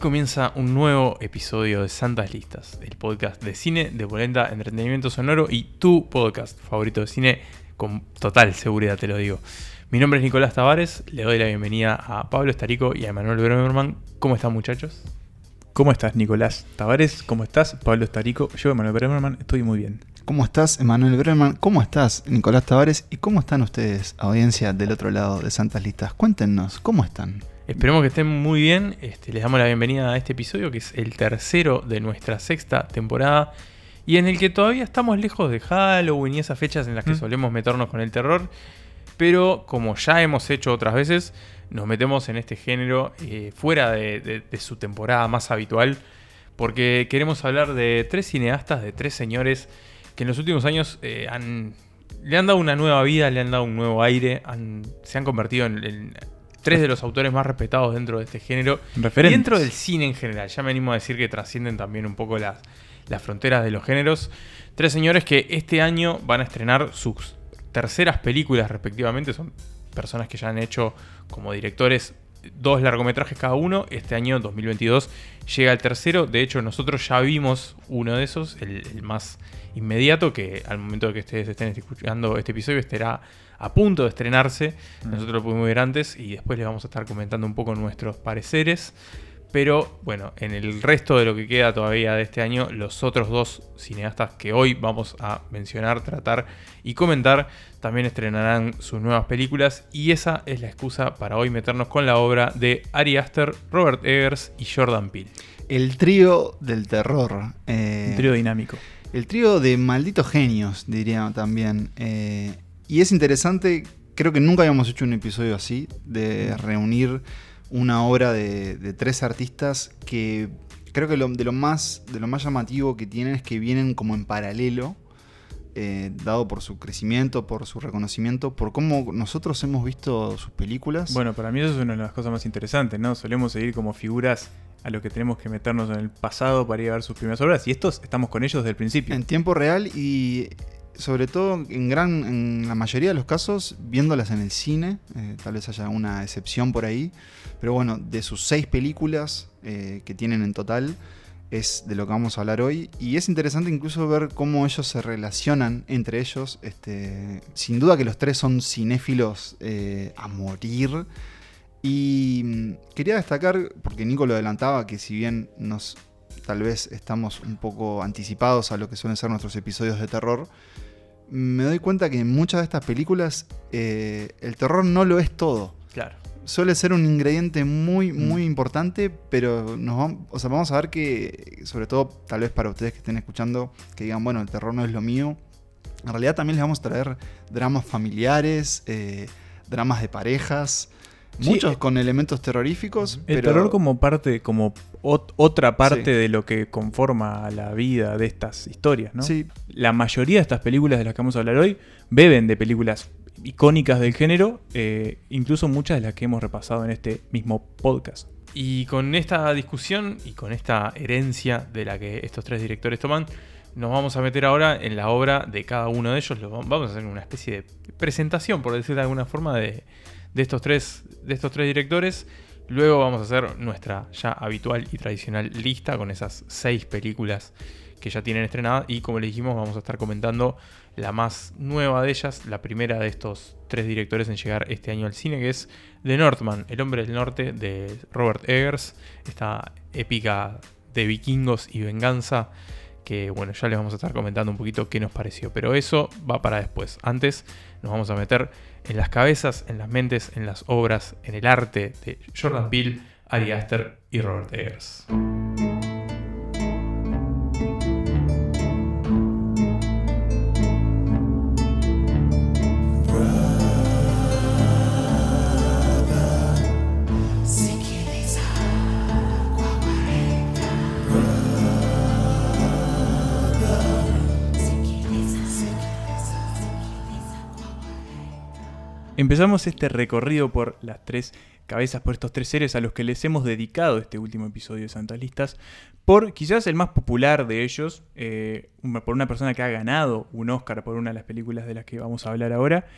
Comienza un nuevo episodio de Santas Listas, el podcast de cine, de polenta, entretenimiento sonoro y tu podcast favorito de cine, con total seguridad te lo digo. Mi nombre es Nicolás Tavares, le doy la bienvenida a Pablo Estarico y a Manuel Bremerman. ¿Cómo están muchachos? ¿Cómo estás, Nicolás Tavares? ¿Cómo estás, Pablo Estarico? Yo, Emanuel Bremerman, estoy muy bien. ¿Cómo estás, Emanuel Bremerman? ¿Cómo estás, Nicolás Tavares? ¿Y cómo están ustedes, audiencia del otro lado de Santas Listas? Cuéntenos, ¿cómo están? Esperemos que estén muy bien. Este, les damos la bienvenida a este episodio, que es el tercero de nuestra sexta temporada. Y en el que todavía estamos lejos de Halloween y esas fechas en las que Mm. solemos meternos con el terror. Pero como ya hemos hecho otras veces, nos metemos en este género eh, fuera de, de- de su temporada más habitual. Porque queremos hablar de tres cineastas, de tres señores que en los últimos años eh, han, le han dado una nueva vida, le han dado un nuevo aire, han- se han convertido en, en tres de los autores más respetados dentro de este género. Y dentro del cine en general, ya me animo a decir que trascienden también un poco las, las fronteras de los géneros. Tres señores que este año van a estrenar sus terceras películas respectivamente. Son personas que ya han hecho como directores dos largometrajes cada uno. Este año, 2022, llega el tercero. De hecho, nosotros ya vimos uno de esos, el, el más inmediato, que al momento de que ustedes estén escuchando este episodio estará a punto de estrenarse. Nosotros lo pudimos ver antes y después les vamos a estar comentando un poco nuestros pareceres. Pero bueno, en el resto de lo que queda todavía de este año, los otros dos cineastas que hoy vamos a mencionar, tratar y comentar, también estrenarán sus nuevas películas. Y esa es la excusa para hoy meternos con la obra de Ari Aster, Robert Eggers y Jordan Peele. El trío del terror. eh, Un trío dinámico. El trío de malditos genios, diría también. Eh, y es interesante, creo que nunca habíamos hecho un episodio así, de reunir una obra de, de tres artistas que creo que lo- de, lo más, de lo más llamativo que tienen es que vienen como en paralelo, eh, dado por su crecimiento, por su reconocimiento, por cómo nosotros hemos visto sus películas. Bueno, para mí eso es una de las cosas más interesantes, ¿no? Solemos seguir como figuras a lo que tenemos que meternos en el pasado para ir a ver sus primeras obras. Y estos estamos con ellos desde el principio. En tiempo real y sobre todo en gran en la mayoría de los casos viéndolas en el cine, eh, tal vez haya una excepción por ahí, pero bueno, de sus seis películas eh, que tienen en total es de lo que vamos a hablar hoy y es interesante incluso ver cómo ellos se relacionan entre ellos. Este, sin duda que los tres son cinéfilos eh, a morir. Y mm, quería destacar, porque Nico lo adelantaba, que si bien nos tal vez estamos un poco anticipados a lo que suelen ser nuestros episodios de terror, me doy cuenta que en muchas de estas películas eh, el terror no lo es todo. Claro. Suele ser un ingrediente muy, Mm. muy importante, pero nos vam- o sea, vamos a ver que, sobre todo tal vez para ustedes que estén escuchando, que digan, bueno, el terror no es lo mío, en realidad también les vamos a traer dramas familiares, eh, dramas de parejas, muchos eh, con elementos terroríficos. El pero- terror como parte, como ot- otra parte Sí. de lo que conforma la vida de estas historias, ¿no? Sí, La mayoría de estas películas de las que vamos a hablar hoy beben de películas icónicas del género, eh, incluso muchas de las que hemos repasado en este mismo podcast. Y con esta discusión y con esta herencia de la que estos tres directores toman, nos vamos a meter ahora en la obra de cada uno de ellos. Lo va- vamos a hacer una especie de presentación, por decir de alguna forma, de, de estos, tres, de estos tres directores. Luego vamos a hacer nuestra ya habitual y tradicional lista con esas seis películas que ya tienen estrenadas. Y como les dijimos, vamos a estar comentando la más nueva de ellas, la primera de estos tres directores en llegar este año al cine, que es The Northman, El hombre del norte de Robert Eggers, esta épica de vikingos y venganza, que bueno, ya les vamos a estar comentando un poquito qué nos pareció, pero eso va para después. Antes nos vamos a meter en las cabezas, en las mentes, en las obras, en el arte de Jordan Peele, Ari Aster y Robert Eggers. Empezamos este recorrido por las tres cabezas, por estos tres seres a los que les hemos dedicado este último episodio de Santas Listas, por quizás el más popular de ellos, eh, por una persona que ha ganado un Oscar por una de las películas de las que vamos a hablar ahora,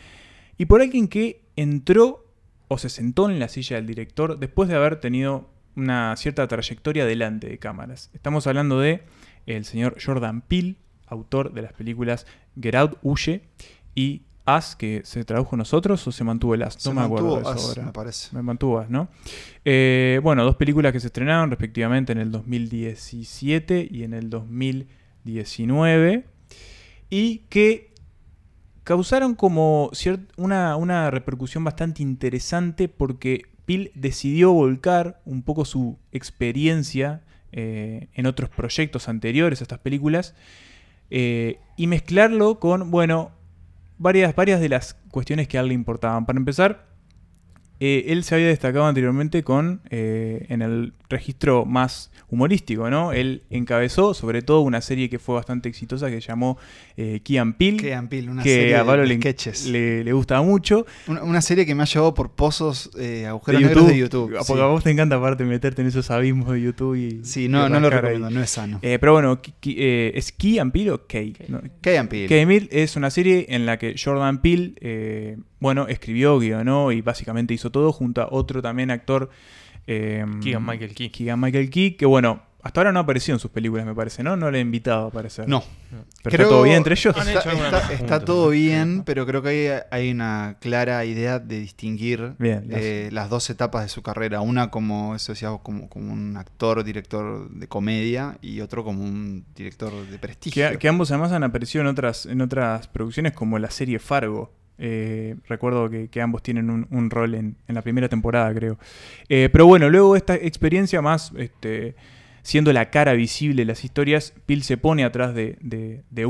y por alguien que entró o se sentó en la silla del director después de haber tenido una cierta trayectoria delante de cámaras. Estamos hablando de el señor Jordan Peele, autor de las películas Get Out, Huye y As, que se tradujo nosotros o se mantuvo el As. No Se me acuerdo mantuvo de eso Us, ahora. me parece. Me mantuvo As, ¿no? Eh, bueno, dos películas que se estrenaron respectivamente en el 2017 y en el 2019 y que causaron como una, una repercusión bastante interesante porque Peel decidió volcar un poco su experiencia eh, en otros proyectos anteriores a estas películas eh, y mezclarlo con, bueno, varias, varias de las cuestiones que a él le importaban. Para empezar, eh, él se había destacado anteriormente con eh, en el registro más humorístico, ¿no? Él encabezó sobre todo una serie que fue bastante exitosa que llamó eh, Key and Peele, Key and Peele, una que serie a Pablo de le, sketches. le, le gustaba mucho. Una, una serie que me ha llevado por pozos, eh, agujeros de negros de YouTube. Porque sí. a vos te encanta aparte meterte en esos abismos de YouTube y... Sí, y no, no lo ahí. recomiendo, no es sano. Eh, pero bueno, eh, ¿es Key and Peele o Kay? No, Key and Peele. Key and Peele es una serie en la que Jordan Peele, eh, bueno, escribió, guionó y básicamente hizo todo junto a otro también actor... eh, Keegan Michael Key. Keegan Michael Key, que bueno, hasta ahora no ha aparecido en sus películas, me parece, ¿no? No le he invitado a aparecer. No. Pero está todo bien entre ellos. Está, todo bien, pero creo que hay, hay una clara idea de distinguir Bien, las- eh, las dos etapas de su carrera. Una como, eso como, como un actor, director de comedia y otro como un director de prestigio. Que, que ambos además han aparecido en otras, en otras producciones como la serie Fargo. Eh, recuerdo que, que ambos tienen un, un rol en, en la primera temporada, creo. Eh, pero bueno, luego esta experiencia más este, siendo la cara visible de las historias, Bill se pone atrás de, de, de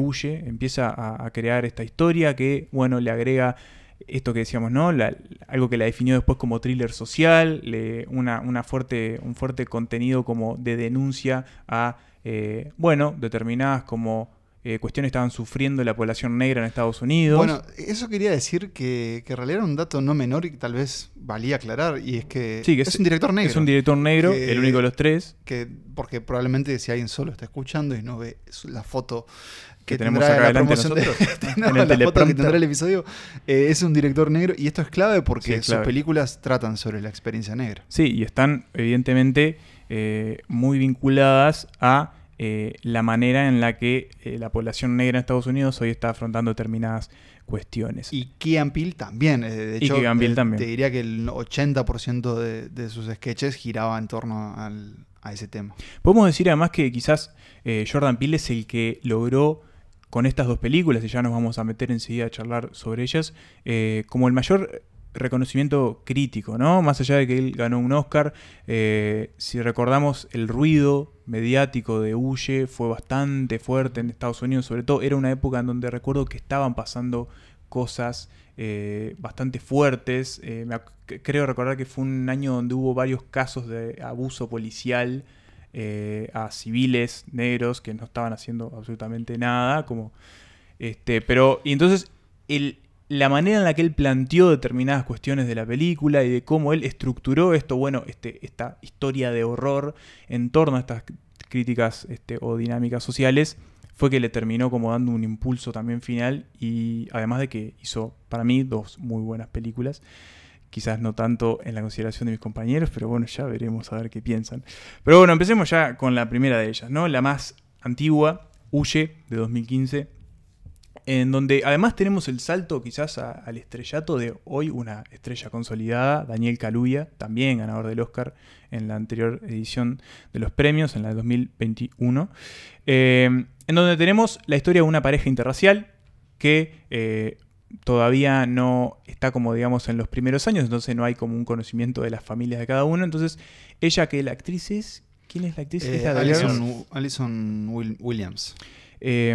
empieza a, crear esta historia que, bueno, le agrega esto que decíamos, ¿no? Algo que la definió después como thriller social, le- una, una fuerte, un fuerte contenido como de denuncia a, eh, bueno, determinadas como eh, cuestiones estaban sufriendo la población negra en Estados Unidos. Bueno, eso quería decir que, que en realidad era un dato no menor y que tal vez valía aclarar, y es que, Sí, que es, es- un director negro. es un director negro, Que- el único de los tres. que porque probablemente si alguien solo está escuchando y no ve la foto que, Que tenemos acá la delante promoción de- nosotros, no, en el la foto que tendrá el episodio eh, es un director negro y esto es clave porque Sí, es sus películas tratan sobre la experiencia negra. Sí, y están evidentemente eh, muy vinculadas a eh, la manera en la que eh, la población negra en Estados Unidos hoy está afrontando determinadas cuestiones. Y Key and Peele también, eh, de Y hecho and Peele eh, también. te diría que el 80% de, de sus sketches giraba en torno al- a ese tema. Podemos decir además que quizás eh, Jordan Peele es el que logró con estas dos películas, y ya nos vamos a meter enseguida a charlar sobre ellas, como el mayor reconocimiento crítico, ¿no? Más allá de que él ganó un Oscar, eh, si recordamos el ruido mediático de Huye fue bastante fuerte en Estados Unidos, sobre todo era una época en donde recuerdo que estaban pasando cosas eh, bastante fuertes. eh, creo recordar que fue un año donde hubo varios casos de abuso policial a civiles negros que no estaban haciendo absolutamente nada, como este, pero y entonces el, la manera en la que él planteó determinadas cuestiones de la película y de cómo él estructuró esto, bueno, este, esta historia de horror en torno a estas críticas este, o dinámicas sociales, fue que le terminó como dando un impulso también final y además de que hizo para mí dos muy buenas películas. Quizás no tanto en la consideración de mis compañeros, pero bueno, ya veremos a ver qué piensan. Pero bueno, empecemos ya con la primera de ellas, ¿no? La más antigua, Huye, de 2015, en donde además tenemos el salto quizás a- al estrellato de hoy una estrella consolidada, Daniel Kaluuya, también ganador del Oscar en la anterior edición de los premios, en la de 2021, eh, en donde tenemos la historia de una pareja interracial que eh, todavía no está como digamos en los primeros años, entonces no hay como un conocimiento de las familias de cada uno, entonces ella que la actriz es... ¿Quién es la actriz? Eh, ¿Es la Alison, Alison Will- Williams. eh,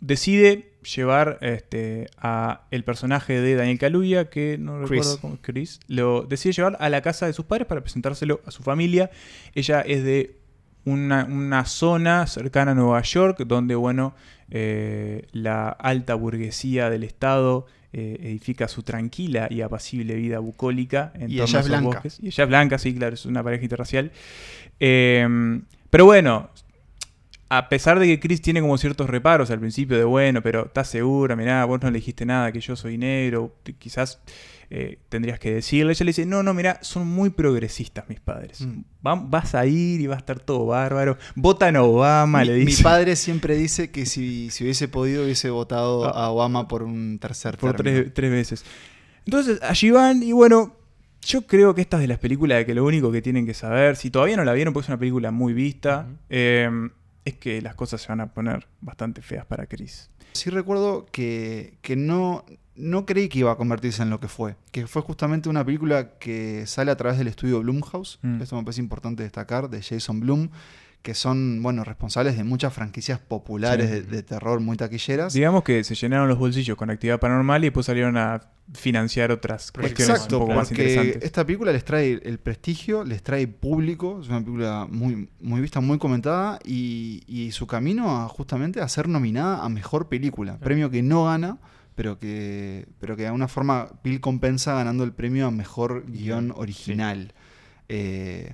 decide llevar este, a el personaje de Daniel Kaluuya, que no Chris. recuerdo cómo Chris, lo decide llevar a la casa de sus padres para presentárselo a su familia. Ella es de una, una zona cercana a Nueva York, donde bueno, eh, la alta burguesía del estado eh, edifica su tranquila y apacible vida bucólica en Y ella es blanca. bosques. Y ella es blanca, sí, claro, es una pareja interracial. Eh, pero bueno, a pesar de que Chris tiene como ciertos reparos al principio de, bueno, pero estás segura, mirá, vos no le dijiste nada, que yo soy negro, quizás eh, tendrías que decirle. Ella le dice, no, no, mira, son muy progresistas mis padres. Mm. Va- vas a ir y va a estar todo bárbaro. Votan a Obama, Mi, le mi dice. padre siempre dice que si, si hubiese podido hubiese votado Ah. a Obama por un tercer por tres, tres veces. Entonces, allí van y bueno, yo creo que esta es de las películas de que lo único que tienen que saber, si todavía no la vieron porque es una película muy vista, eh, es que las cosas se van a poner bastante feas para Chris. Sí recuerdo que, que no, no creí que iba a convertirse en lo que fue. Que fue justamente una película que sale a través del estudio Blumhouse. Mm. Esto me parece importante destacar, de Jason Blum, que son, bueno, responsables de muchas franquicias populares Sí. de, de terror muy taquilleras. Digamos que se llenaron los bolsillos con actividad paranormal y después salieron a financiar otras cuestiones Exacto, un poco más porque interesantes. esta película les trae el prestigio, les trae público, es una película muy, muy vista, muy comentada y, y su camino a justamente a ser nominada a Mejor Película, premio que no gana, pero que, pero que de alguna forma Bill compensa ganando el premio a Mejor Guión Original. Eh,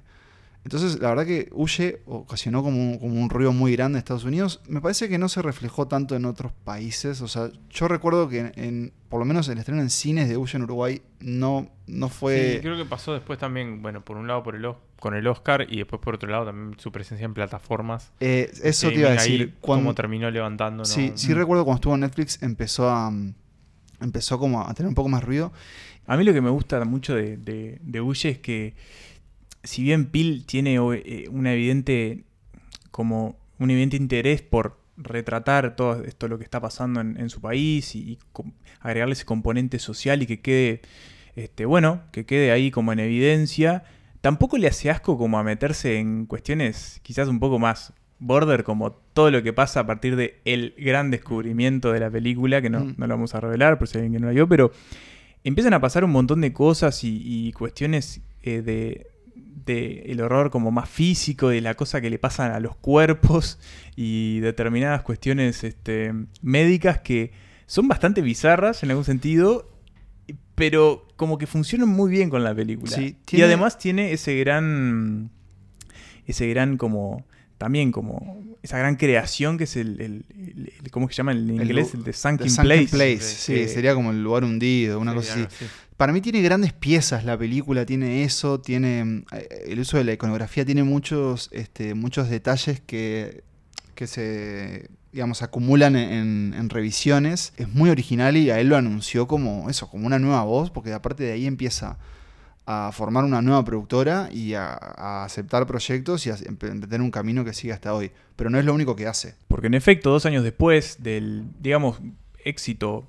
entonces, la verdad que Huye ocasionó como un, como un ruido muy grande en Estados Unidos. Me parece que no se reflejó tanto en otros países. O sea, yo recuerdo que en, en- por lo menos el estreno en cines de Huye en Uruguay no, no fue... Sí, creo que pasó después también, bueno, por un lado por el, Os- con el Oscar y después por otro lado también su presencia en plataformas. Eh, eso Que te iba a ahí decir. cómo terminó levantando. ¿no? sí, sí Mm. recuerdo cuando estuvo en Netflix empezó a... mm, Empezó como a tener un poco más ruido. A mí lo que me gusta mucho de, de, de Uye es que si bien Pil tiene eh, una evidente como un evidente interés por retratar todo esto lo que está pasando en, en su país y, agregarle ese componente social y que quede este bueno que quede ahí como en evidencia tampoco le hace asco como a meterse en cuestiones quizás un poco más border como todo lo que pasa a partir de el gran descubrimiento de la película que no, Mm. no lo vamos a revelar por si alguien que no la vio pero empiezan a pasar un montón de cosas y, y cuestiones eh, de, de el horror como más físico, de la cosa que le pasan a los cuerpos y determinadas cuestiones este, médicas que son bastante bizarras en algún sentido, pero como que funcionan muy bien con la película. Sí, Y además tiene ese gran, ese gran como también como esa gran creación que es el, el- el- el- ¿cómo se llama en El inglés? El de The Sunken Sunken Place. Place, Sí, sería como el lugar hundido, una Sí, cosa así. Para mí tiene grandes piezas la película, tiene eso, tiene eh, el uso de la iconografía, tiene muchos, este, muchos detalles que, que se digamos acumulan en, revisiones. Es muy original y a él lo anunció como eso, como una nueva voz, porque aparte de ahí empieza a formar una nueva productora y a, a aceptar proyectos y a emprender un camino que sigue hasta hoy. Pero no es lo único que hace. Porque en efecto, dos años después del, digamos, éxito,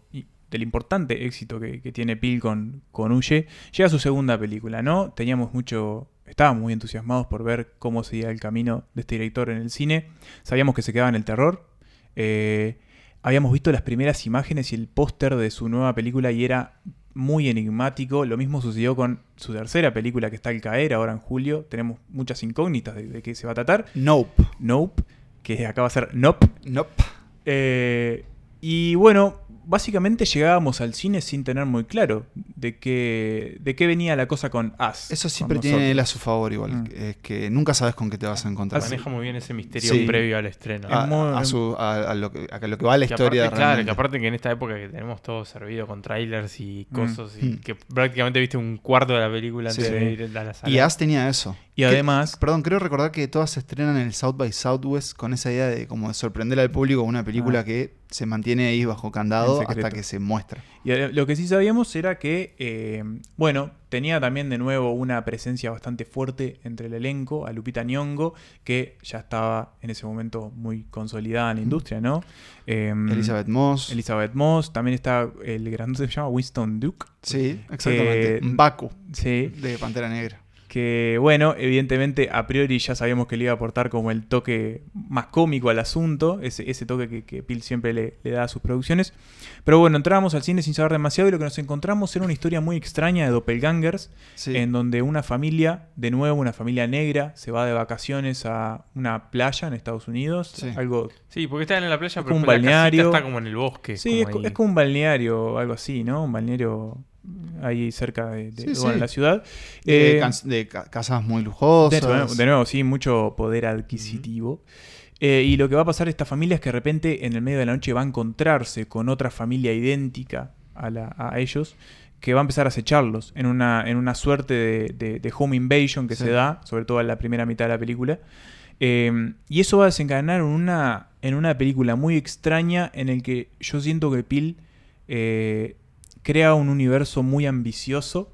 del importante éxito que, que tiene Pil con, con Huye, llega su segunda película, ¿no? Teníamos mucho, estábamos muy entusiasmados por ver cómo seguía el camino de este director en el cine. Sabíamos que se quedaba en el terror. Eh, habíamos visto las primeras imágenes y el póster de su nueva película y era muy enigmático. Lo mismo sucedió con su tercera película que está al caer ahora en julio. Tenemos muchas incógnitas de, de qué se va a tratar. Nope. Nope, que acaba de ser Nope. Nope. Eh, y bueno, básicamente llegábamos al cine sin tener muy claro de qué, de qué venía la cosa con Us. Eso siempre tiene él a su favor igual. Mm. Es que nunca sabes con qué te vas a encontrar. Maneja muy bien ese misterio Sí. previo al estreno. a, muy- a su- a- a lo que, a lo que va la Que historia aparte, claro, realmente. que aparte que en esta época que tenemos todo servido con trailers y Mm. cosas, y Mm. que prácticamente viste un cuarto de la película antes Sí. de ir a la sala. Y As tenía eso. Y Que- además, Perdón, creo recordar que todas se estrenan en el South by Southwest con esa idea de como de sorprender al público con una película Ah. que se mantiene ahí bajo candado hasta que se muestra. y eh, lo que sí sabíamos era que, eh, bueno, tenía también de nuevo una presencia bastante fuerte entre el elenco, a Lupita Nyong'o, que ya estaba en ese momento muy consolidada en la industria, ¿no? Eh, Elizabeth Moss. Elizabeth Moss, también está el grandote se llama Winston Duke. sí, exactamente. que- Baku, Sí, de Pantera Negra. Que bueno, evidentemente a priori ya sabíamos que le iba a aportar como el toque más cómico al asunto, ese, ese toque que, que Pil siempre le, le da a sus producciones. Pero bueno, entrábamos al cine sin saber demasiado y lo que nos encontramos era una historia muy extraña de doppelgangers, Sí. en donde una familia, de nuevo una familia negra, se va de vacaciones a una playa en Estados Unidos, Sí. algo... Sí, porque están en la playa, Es pero como un la balneario. está como en el bosque. Sí, es, como es como un balneario, algo así, ¿no? Un balneario ahí cerca de, de- Sí, bueno, sí. en la ciudad. de, Eh, de casas muy lujosas. de, nuevo, sí, mucho poder adquisitivo. Eh, y lo que va a pasar a esta familia es que de repente en el medio de la noche va a encontrarse con otra familia idéntica a, la- a ellos, que va a empezar a acecharlos en una, en una suerte de, home invasion que Sí. se da, sobre todo en la primera mitad de la película. Eh, y eso va a desencadenar en una, en una película muy extraña en el que yo siento que Pil eh, crea un universo muy ambicioso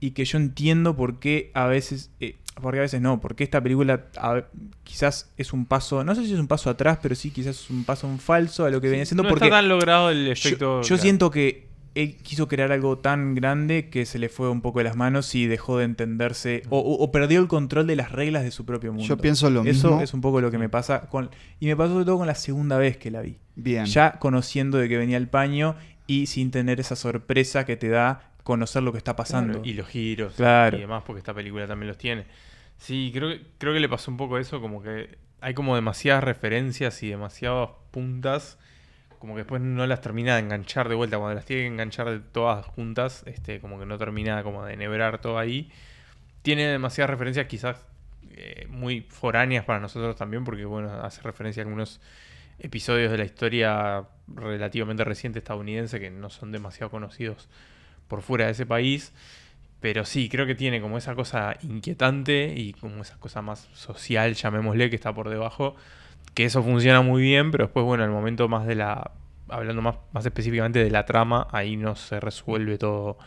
y que yo entiendo por qué a veces, eh, porque a veces no, porque esta película a- quizás es un paso, no sé si es un paso atrás, pero sí quizás es un paso en falso a lo que venía siendo no porque está tan logrado el yo, efecto. yo claro. siento que él quiso crear algo tan grande que se le fue un poco de las manos y dejó de entenderse o, o- o perdió el control de las reglas de su propio mundo. Yo pienso lo Eso mismo. es un poco lo que me pasa con y me pasó sobre todo con la segunda vez que la vi. Bien. Ya conociendo de que venía el paño y sin tener esa sorpresa que te da conocer lo que está pasando. Claro, y los giros Claro. y demás, porque esta película también los tiene. Sí, creo que, creo que le pasó un poco eso, como que hay como demasiadas referencias y demasiadas puntas, como que después no las termina de enganchar de vuelta, cuando las tiene que enganchar de todas juntas, este, como que no termina como de enhebrar todo ahí. Tiene demasiadas referencias quizás eh, muy foráneas para nosotros también, porque bueno, hace referencia a algunos episodios de la historia relativamente reciente estadounidense que no son demasiado conocidos por fuera de ese país. Pero sí, creo que tiene como esa cosa inquietante y como esa cosa más social, llamémosle, que está por debajo. Que eso funciona muy bien, pero después, bueno, el momento más de la. Hablando más, más específicamente de la trama, ahí no se resuelve todo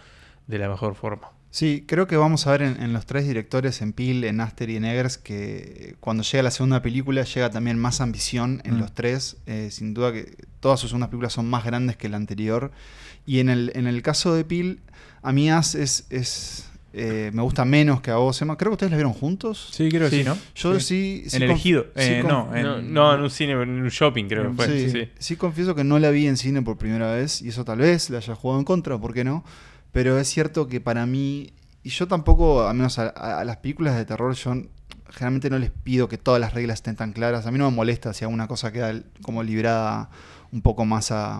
de la mejor forma. Sí, creo que vamos a ver en, en los tres directores, en Peel, en Aster y en Eggers, que cuando llega la segunda película llega también más ambición en Mm. los tres. Eh, sin duda que todas sus segundas películas son más grandes que la anterior. Y en el, en el caso de Peel, a mí As es, es, eh, me gusta menos que a vos, Emma. Creo que ustedes la vieron juntos. Sí, creo que sí, ¿no? Yo sí... sí en el ejido. sí Eh, no, en- No, no, en un cine, en un shopping creo que fue. Sí, sí. sí, confieso que no la vi en cine por primera vez y eso tal vez la haya jugado en contra, ¿por qué no? Pero es cierto que para mí, y yo tampoco, al menos a, a- a las películas de terror, yo generalmente no les pido que todas las reglas estén tan claras. A mí no me molesta si alguna cosa queda como librada un poco más a...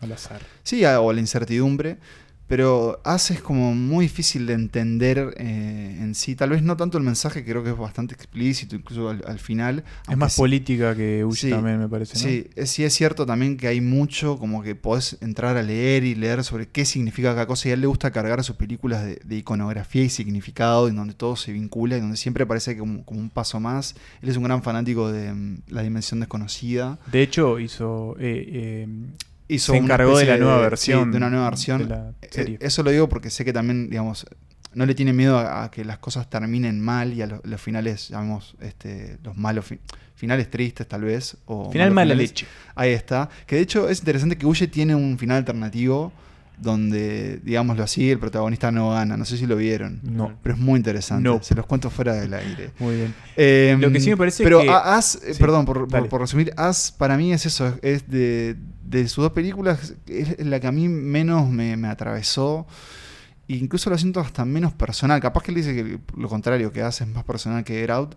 al azar. Sí, a- o a la incertidumbre. Pero As es como muy difícil de entender eh, en sí. Tal vez no tanto el mensaje, creo que es bastante explícito, incluso al, al final. Es más sí- política que Huye Sí, también, me parece, ¿no? Sí, es, sí es cierto también que hay mucho como que podés entrar a leer y leer sobre qué significa cada cosa y a él le gusta cargar sus películas de, de iconografía y significado en donde todo se vincula y donde siempre parece como, como un paso más. Él es un gran fanático de mm, La Dimensión Desconocida. De hecho, hizo. eh, eh, Hizo se encargó de la nueva versión. de una nueva versión. la Eh, serie. Eso lo digo porque sé que también, digamos, no le tiene miedo a, a que las cosas terminen mal y a los, los finales, llamamos, este, los malos fi- finales tristes tal vez. O Final mala leche. Ahí está. Que de hecho es interesante que Huye tiene un final alternativo donde, digámoslo así, el protagonista no gana. No sé si lo vieron. No. Pero es muy interesante. No. Se los cuento fuera del aire. Muy bien. Eh, Lo que sí me parece pero que- As, eh, Sí, perdón, por, por- resumir, As para mí es eso, es de, de sus dos películas, es la que a mí menos me, me atravesó. E incluso lo siento hasta menos personal. Capaz que él dice que lo contrario, que As es más personal que Get Out.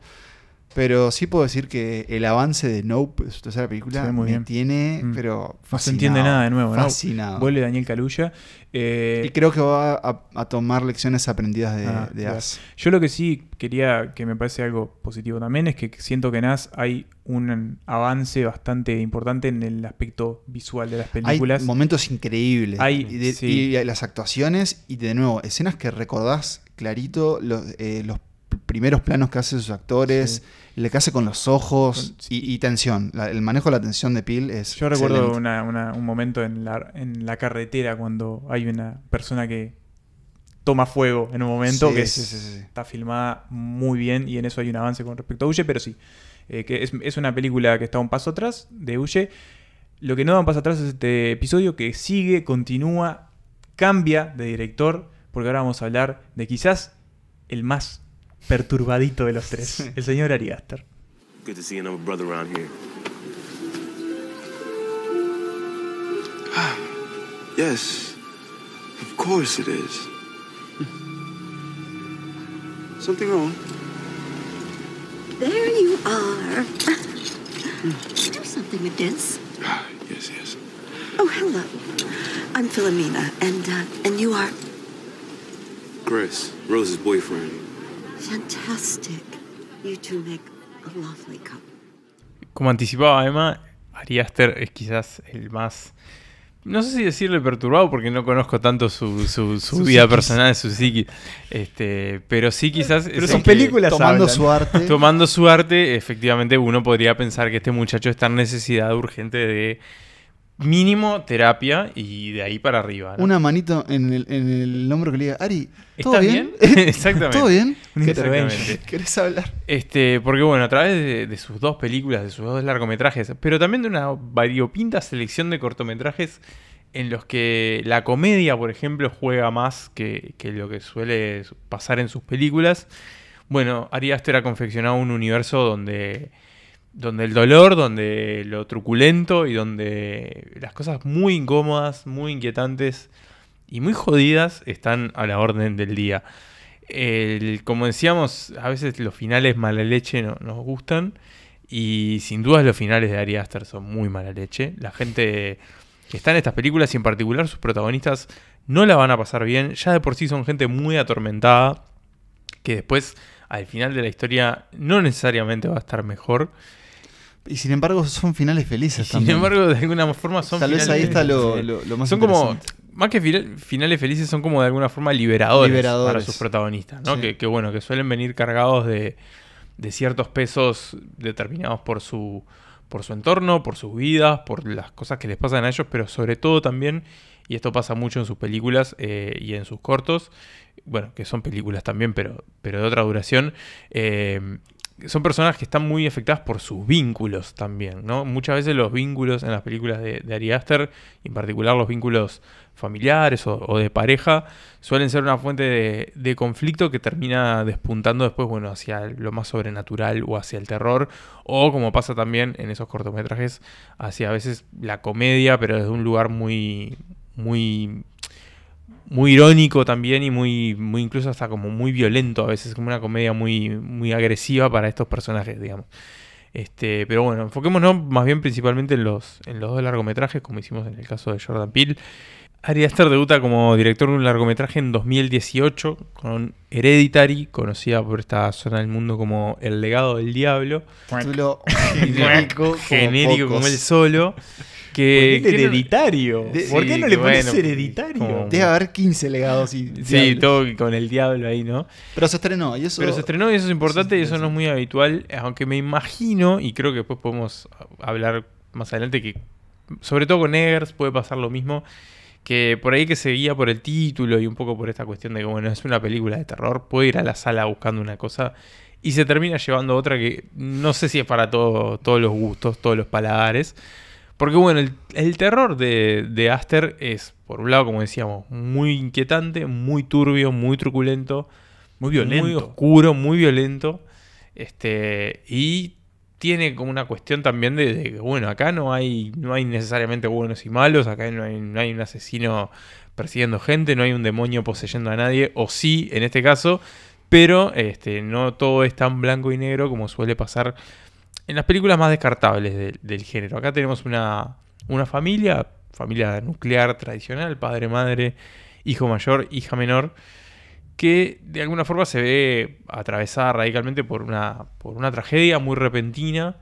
Pero sí puedo decir que el avance de Nope, su tercera película, muy me bien. tiene, Mm. pero No se entiende nada de nuevo, ¿no? Fascinado. Vuelve Daniel Caluya. Eh, Y creo que va a, a tomar lecciones aprendidas de, Ah, de claro. As. Yo lo que sí quería, que me parece algo positivo también, es que siento que en As hay un avance bastante importante en el aspecto visual de las películas. Hay momentos increíbles. Hay- y, de- sí. y las actuaciones, y de nuevo, escenas que recordás clarito, los, eh, los primeros planos que hacen sus actores, Sí. lo que hace con los ojos Con- y, y tensión. La- el manejo de la tensión de Peel es. Yo recuerdo excelente. una- una- un momento en la, en la carretera cuando hay una persona que toma fuego en un momento Sí, que sí, es- sí, sí. está filmada muy bien y en eso hay un avance con respecto a Huye, pero sí, eh, que es, es una película que está un paso atrás de Huye. Lo que no da un paso atrás es este episodio que sigue, continúa, cambia de director, porque ahora vamos a hablar de quizás el más perturbadito de los tres, el señor Ariaster. Good to see another brother around here. Yes, of course it is. Something wrong? There you are. Do something with this. Ah, yes, yes. Oh, hello. I'm Philomena, and uh, and you are Chris, Rose's boyfriend. Fantastic. You two make a lovely couple. Como anticipaba Emma, Ari Aster es quizás el más no sé si decirle perturbado porque no conozco tanto su, su, su Su vida psiquis. personal, su psiquis. Este, pero sí quizás... Pero es son que- películas Tomando hablan. su arte. Tomando su arte, efectivamente uno podría pensar que este muchacho está en necesidad urgente de mínimo terapia y de ahí para arriba. ¿no? Una manito en el, en el hombro que le diga, Ari, ¿todo ¿Estás bien? bien? Exactamente. ¿Todo bien? Una ¿Qué- intervention. ¿Querés hablar? Este, porque bueno, a través de, de sus dos películas, de sus dos largometrajes, pero también de una variopinta selección de cortometrajes en los que la comedia, por ejemplo, juega más que, que lo que suele pasar en sus películas. Bueno, Ari Aster ha confeccionado un universo donde, donde el dolor, donde lo truculento y donde las cosas muy incómodas, muy inquietantes y muy jodidas están a la orden del día. Como decíamos, a veces los finales mala leche no, nos gustan. Y sin duda los finales de Ari Aster son muy mala leche. La gente que está en estas películas y en particular sus protagonistas no la van a pasar bien. Ya de por sí son gente muy atormentada. Que después al final de la historia no necesariamente va a estar mejor. Y sin embargo, son finales felices sin también. embargo, de alguna forma son Tal vez ahí está lo, sí. lo- lo más son como más que fina- finales felices son como de alguna forma liberadores, Liberadores. para sus protagonistas ¿no? Sí. que, que, bueno que suelen venir cargados de, de ciertos pesos determinados por su por su entorno por sus vidas por las cosas que les pasan a ellos pero sobre todo también y esto pasa mucho en sus películas eh, y en sus cortos bueno que son películas también pero pero de otra duración eh, son personas que están muy afectadas por sus vínculos también, ¿no? Muchas veces los vínculos en las películas de, de Ari Aster, en particular los vínculos familiares o, o de pareja, suelen ser una fuente de, de conflicto que termina despuntando después, bueno, hacia lo más sobrenatural o hacia el terror, o como pasa también en esos cortometrajes, hacia a veces la comedia, pero desde un lugar muy, muy muy irónico también y muy, muy incluso hasta como muy violento a veces, como una comedia muy, muy agresiva para estos personajes, digamos. Este, pero bueno, enfoquémonos más bien principalmente en los, en los dos largometrajes, como hicimos en el caso de Jordan Peele. Ari Aster debuta como director de un largometraje en 2018 con Hereditary, conocida por esta zona del mundo como El legado del diablo, Título genérico, genérico como él solo. Que, que no- hereditario. De- ¿Por qué sí, no le pones bueno, hereditario? como- Debe haber 15 legados y Sí, diablos. todo con el diablo ahí, ¿no? Pero se estrenó y eso. Pero se estrenó y eso es importante y eso no es muy habitual, aunque me imagino, y creo que después podemos hablar más adelante, que sobre todo con Eggers puede pasar lo mismo, que por ahí que se guía por el título y un poco por esta cuestión de que, bueno, es una película de terror, puede ir a la sala buscando una cosa y se termina llevando otra que no sé si es para todo- todos los gustos, todos los paladares. Porque bueno, el, el terror de, de Aster es, por un lado, como decíamos, muy inquietante, muy turbio, muy truculento, Muy violento. muy oscuro, muy violento. Este, y tiene como una cuestión también de, de que, bueno, acá no hay, no hay necesariamente buenos y malos, acá no hay, no hay un asesino persiguiendo gente, no hay un demonio poseyendo a nadie, o sí, en este caso, pero este, no todo es tan blanco y negro como suele pasar en las películas más descartables del- género. Acá tenemos una, una familia, familia nuclear tradicional, padre, madre, hijo mayor, hija menor, que de alguna forma se ve atravesada radicalmente por una, por una tragedia muy repentina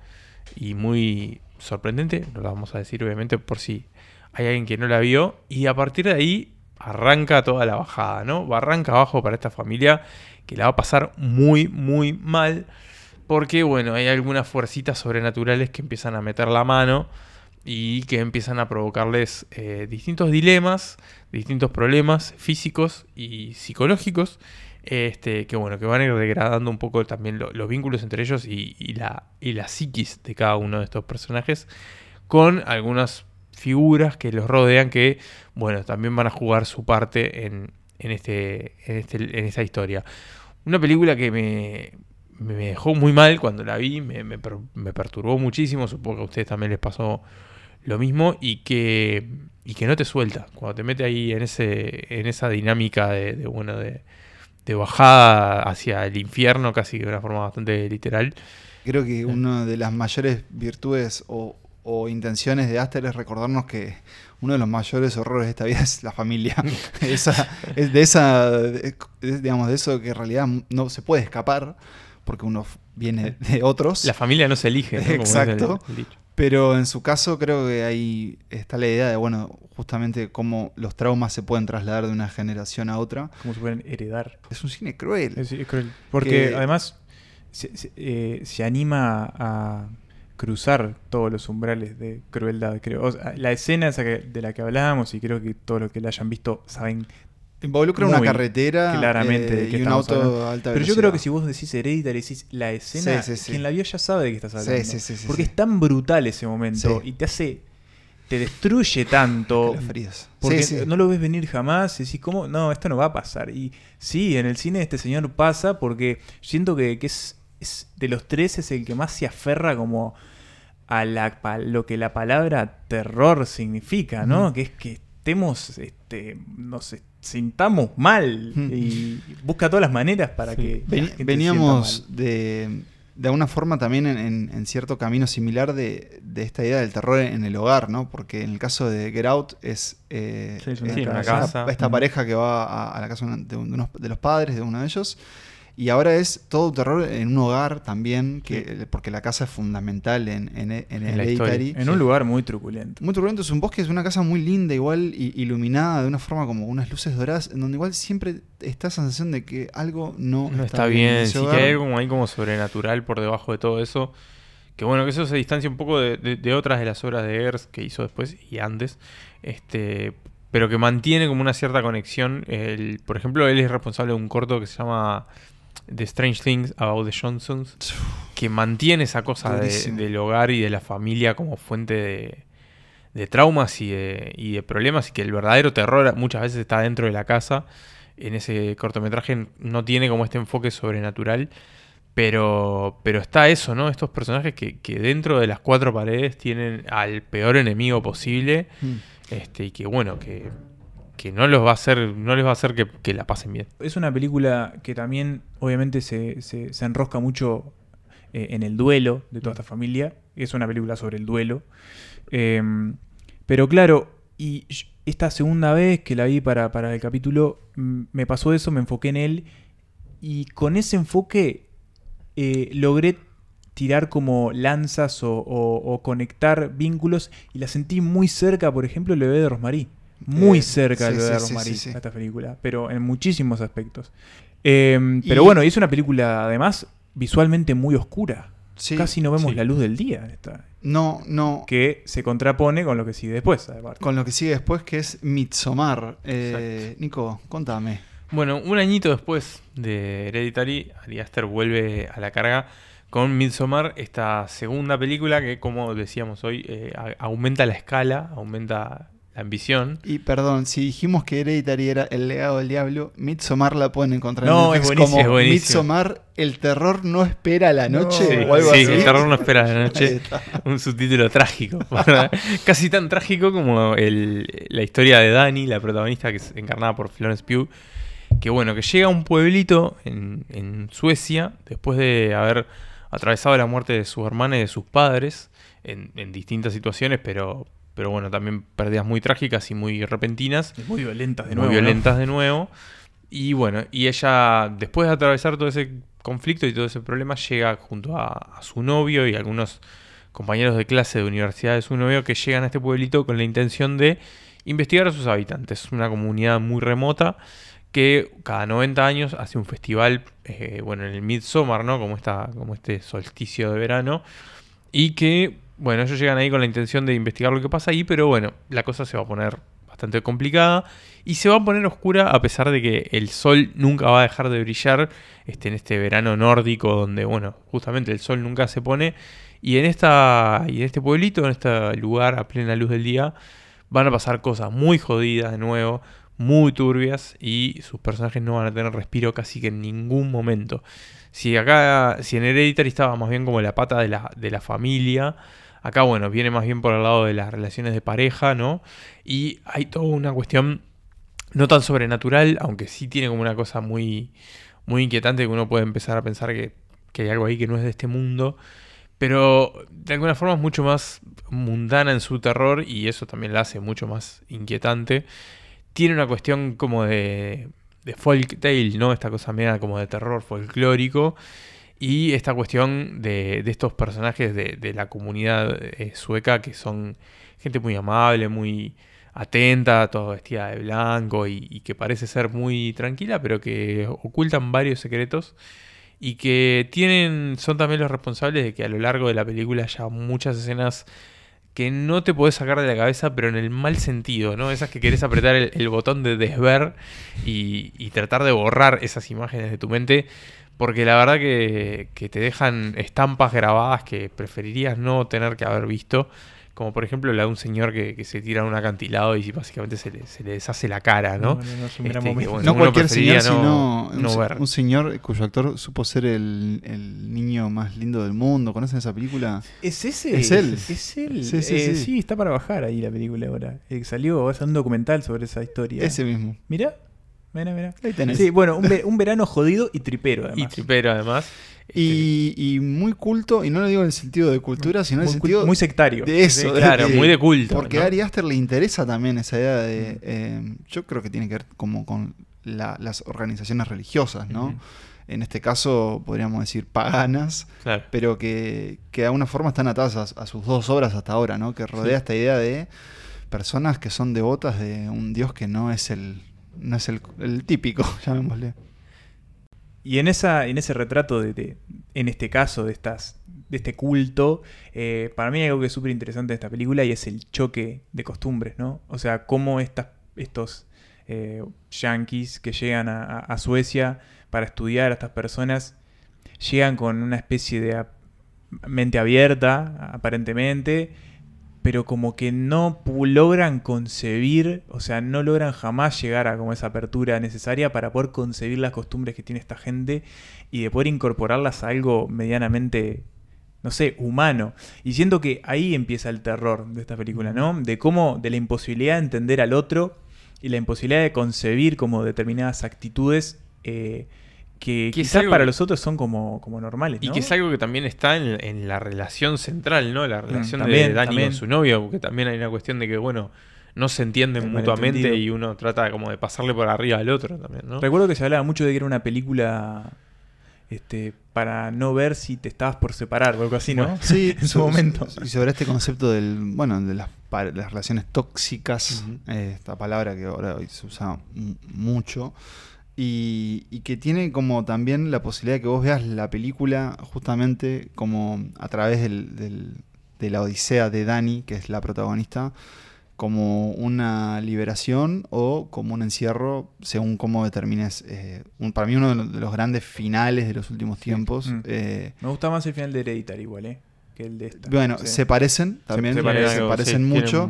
y muy sorprendente, no la vamos a decir obviamente por si hay alguien que no la vio, y a partir de ahí arranca toda la bajada, ¿no? Arranca abajo para esta familia que la va a pasar muy, muy mal, porque bueno, hay algunas fuercitas sobrenaturales que empiezan a meter la mano y que empiezan a provocarles eh, distintos dilemas, distintos problemas físicos y psicológicos, este, que bueno, que van a ir degradando un poco también lo- los vínculos entre ellos y, y la, y la psiquis de cada uno de estos personajes, con algunas figuras que los rodean que, bueno, también van a jugar su parte en, en, este, en, este, en esta historia. Una película que me, me dejó muy mal cuando la vi, me, me per- me perturbó muchísimo, supongo que a ustedes también les pasó lo mismo y que, y que no te suelta. Cuando te mete ahí en, ese, en esa dinámica de, de, bueno, de, de bajada hacia el infierno, casi de una forma bastante literal. Creo que una de las mayores virtudes o, o intenciones de Aster es recordarnos que uno de los mayores horrores de esta vida es la familia. esa, es de esa, de- digamos, de eso que en realidad no se puede escapar porque uno viene de otros. La familia no se elige, ¿no? Como dice el- Exacto. el dicho. Pero en su caso creo que ahí está la idea de, bueno, justamente cómo los traumas se pueden trasladar de una generación a otra. Cómo se pueden heredar. Es un cine cruel. Es, es cruel. Porque Que- además se, se- eh, se anima a cruzar todos los umbrales de crueldad, creo. O sea, la escena esa que- de la que hablábamos, y creo que todos los que la hayan visto saben. Involucra una Muy carretera claramente eh, qué y un auto hablando. alta Pero yo velocidad. creo que si vos decís Hereditary, decís la escena, Sí, sí, sí. quien la vio ya sabe de qué estás hablando. Sí, sí, sí, sí, Porque es tan brutal ese momento y te hace. te destruye tanto. Porque no lo ves venir jamás y decís, ¿cómo? No, esto no va a pasar. Y sí, en el cine este señor pasa porque siento que, que es, es- de los tres es el que más se aferra como a la, lo que la palabra terror significa, ¿no? Que es que estemos, este, nos sintamos mal Ujú. y busca todas las maneras para Sí. que... veníamos de, de alguna forma también en, en- en cierto camino similar de, de esta idea del terror en el hogar, ¿no? Porque en el caso de Get Out es, eh, Sí, es una esta- casa. Mm. pareja que va a, a la casa de, un- de unos- de los padres de uno de ellos. Y ahora es todo terror en un hogar también, que, porque la casa es fundamental en, en, en En Hereditary. historia. En un lugar muy truculento. Muy turbulento, es un bosque, es una casa muy linda, igual iluminada de una forma como unas luces doradas, en donde igual siempre está esa sensación de que algo no, No está bien, en sí que hay algo como, ahí como sobrenatural por debajo de todo eso. Que bueno, que eso se distancia un poco de, de- de otras de las obras de Earth que hizo después y antes. Este, pero que mantiene como una cierta conexión. El, por ejemplo, él es responsable de un corto que se llama The Strange Things About the Johnsons. Que mantiene esa cosa de- del hogar y de la familia como fuente de, de traumas y de, y de problemas. Y que el verdadero terror muchas veces está dentro de la casa. En ese cortometraje no tiene como este enfoque sobrenatural. Pero, pero está eso, ¿no? Estos personajes que, que dentro de las cuatro paredes tienen al peor enemigo posible. Mm. Este, y que bueno, que, que no los va a hacer, no les va a hacer que, que la pasen bien. Es una película que también, obviamente, se, se- se enrosca mucho eh, en el duelo de toda esta familia. Es una película sobre el duelo. Eh, pero claro, y esta segunda vez que la vi para, para el capítulo, mm, me pasó eso, me enfoqué en él. Y con ese enfoque eh, logré tirar como lanzas o, o- o conectar vínculos y la sentí muy cerca, por ejemplo, el bebé de Rosmarie. Muy Eh, cerca sí, el bebé de sí, sí, esta película, pero en muchísimos aspectos. Eh, pero Y- bueno, y es una película además visualmente muy oscura. Sí. Casi no vemos sí. la luz del día en esta. No, no. Que se contrapone con lo que sigue después, además. Con lo que sigue después, que es Midsommar. Eh, Nico, contame. Bueno, un añito después de Hereditary, Ari Aster vuelve a la carga con Midsommar, esta segunda película que, como decíamos hoy, eh, aumenta la escala, aumenta la ambición. Y perdón, si dijimos que Hereditary era el legado del diablo, Midsommar la pueden encontrar No, en es Netflix buenísimo, como es buenísimo. Midsommar, el terror no espera la No, noche sí, o algo sí, así. el terror no espera la noche. Un subtítulo trágico. Casi tan trágico como el- la historia de Dani, la protagonista que es encarnada por Florence Pugh. Que bueno, que llega a un pueblito en, en Suecia después de haber atravesado la muerte de su hermana y de sus padres en, en distintas situaciones, pero, pero bueno, también pérdidas muy trágicas y muy repentinas Muy violentas de muy nuevo. ¿no? violentas de nuevo. Y bueno, y ella, después de atravesar todo ese conflicto y todo ese problema, llega junto a, a su novio y algunos compañeros de clase de universidad de su novio que llegan a este pueblito con la intención de investigar a sus habitantes. Una comunidad muy remota que cada 90 años hace un festival, eh, bueno, en el Midsommar, ¿no? Como, esta, como este solsticio de verano. Y que, bueno, ellos llegan ahí con la intención de investigar lo que pasa ahí, pero bueno, la cosa se va a poner bastante complicada y se va a poner oscura a pesar de que el sol nunca va a dejar de brillar este, en este verano nórdico donde, bueno, justamente el sol nunca se pone. Y en, esta, y en este pueblito, en este lugar a plena luz del día, van a pasar cosas muy jodidas de nuevo, muy turbias y sus personajes no van a tener respiro casi que en ningún momento. Si acá, si en Hereditary estaba más bien como la pata de la, de la familia, acá bueno, viene más bien por el lado de las relaciones de pareja, ¿no? Y hay toda una cuestión no tan sobrenatural, aunque sí tiene como una cosa muy, muy inquietante que uno puede empezar a pensar que, que hay algo ahí que no es de este mundo. Pero de alguna forma es mucho más mundana en su terror y eso también la hace mucho más inquietante. Tiene una cuestión como de, de folk tale, ¿no? Esta cosa media como de terror folclórico. Y esta cuestión de, de estos personajes de, de la comunidad eh, sueca que son gente muy amable, muy atenta, toda vestida de blanco y, que parece ser muy tranquila, pero que ocultan varios secretos y que tienen son también los responsables de que a lo largo de la película haya muchas escenas que no te podés sacar de la cabeza, pero en el mal sentido, ¿no? Esas que querés apretar el, el botón de desver y, y tratar de borrar esas imágenes de tu mente, porque la verdad que, que te dejan estampas grabadas que preferirías no tener que haber visto. Como por ejemplo la de un señor que, que se tira a un acantilado y básicamente se le, se le deshace la cara, ¿no? No, no, no, es un gran Este, que, momento. bueno, no uno cualquier señor, no- sino un, no ver. un señor cuyo actor supo ser el, el niño más lindo del mundo. ¿Conocen esa película? ¿Es ese? Es él. Es él. Sí, sí, Eh, sí. está para bajar ahí la película ahora. Eh, salió, es un documental sobre esa historia. Ese mismo. Mira, mira, mira. Ahí tenés. Sí, bueno, un, ve- un verano jodido y tripero, además. Y tripero además. Y, y muy culto, y no lo digo en el sentido de cultura, sino en el sentido muy sectario. de eso. Sí, claro, de- muy de culto, Porque ¿no? a Ari Aster le interesa también esa idea de. eh, yo creo que tiene que ver como con la- las organizaciones religiosas, ¿no? En este caso, podríamos decir paganas, claro. pero que, que de alguna forma están atadas a, a sus dos obras hasta ahora, ¿no? Que rodea esta idea de personas que son devotas de un dios que no es el. No es el, típico, llamémosle. Y en, esa, en ese retrato, de, en este caso, de, estas, de este culto, eh, para mí hay algo que es súper interesante de esta película y es el choque de costumbres, ¿no? O sea, cómo estas, estos eh, yankees que llegan a, Suecia para estudiar a estas personas llegan con una especie de mente abierta, aparentemente, pero como que no logran concebir, o sea, no logran jamás llegar a como esa apertura necesaria para poder concebir las costumbres que tiene esta gente y de poder incorporarlas a algo medianamente, no sé, humano. Y siento que ahí empieza el terror de esta película, ¿no? De cómo, de la imposibilidad de entender al otro y la imposibilidad de concebir como determinadas actitudes eh, que, quizás algo para los otros son como, como normales, Y que es algo que también está en, en la relación central, ¿no? La relación Mm, también, de Dani también. con su novio, porque también hay una cuestión de que, bueno, no se entienden mutuamente y uno trata como de pasarle por arriba al otro también, ¿no? Recuerdo que se hablaba mucho de que era una película este, para no ver si te estabas por separar o algo así, ¿no? Sí, en su momento. Y sobre este concepto del, bueno, de las, las relaciones tóxicas, eh, esta palabra que ahora hoy se usa mucho, y, y que tiene como también la posibilidad de que vos veas la película justamente como a través del, del- de la odisea de Dani, que es la protagonista, como una liberación o como un encierro, según cómo determines. eh, un- para mí uno de los, de los grandes finales de los últimos tiempos. Mm. eh, Me gusta más el final de Hereditary igual, ¿eh? Que el de esta. bueno, Sí. se parecen también, se se, parecen, parecen sí, mucho,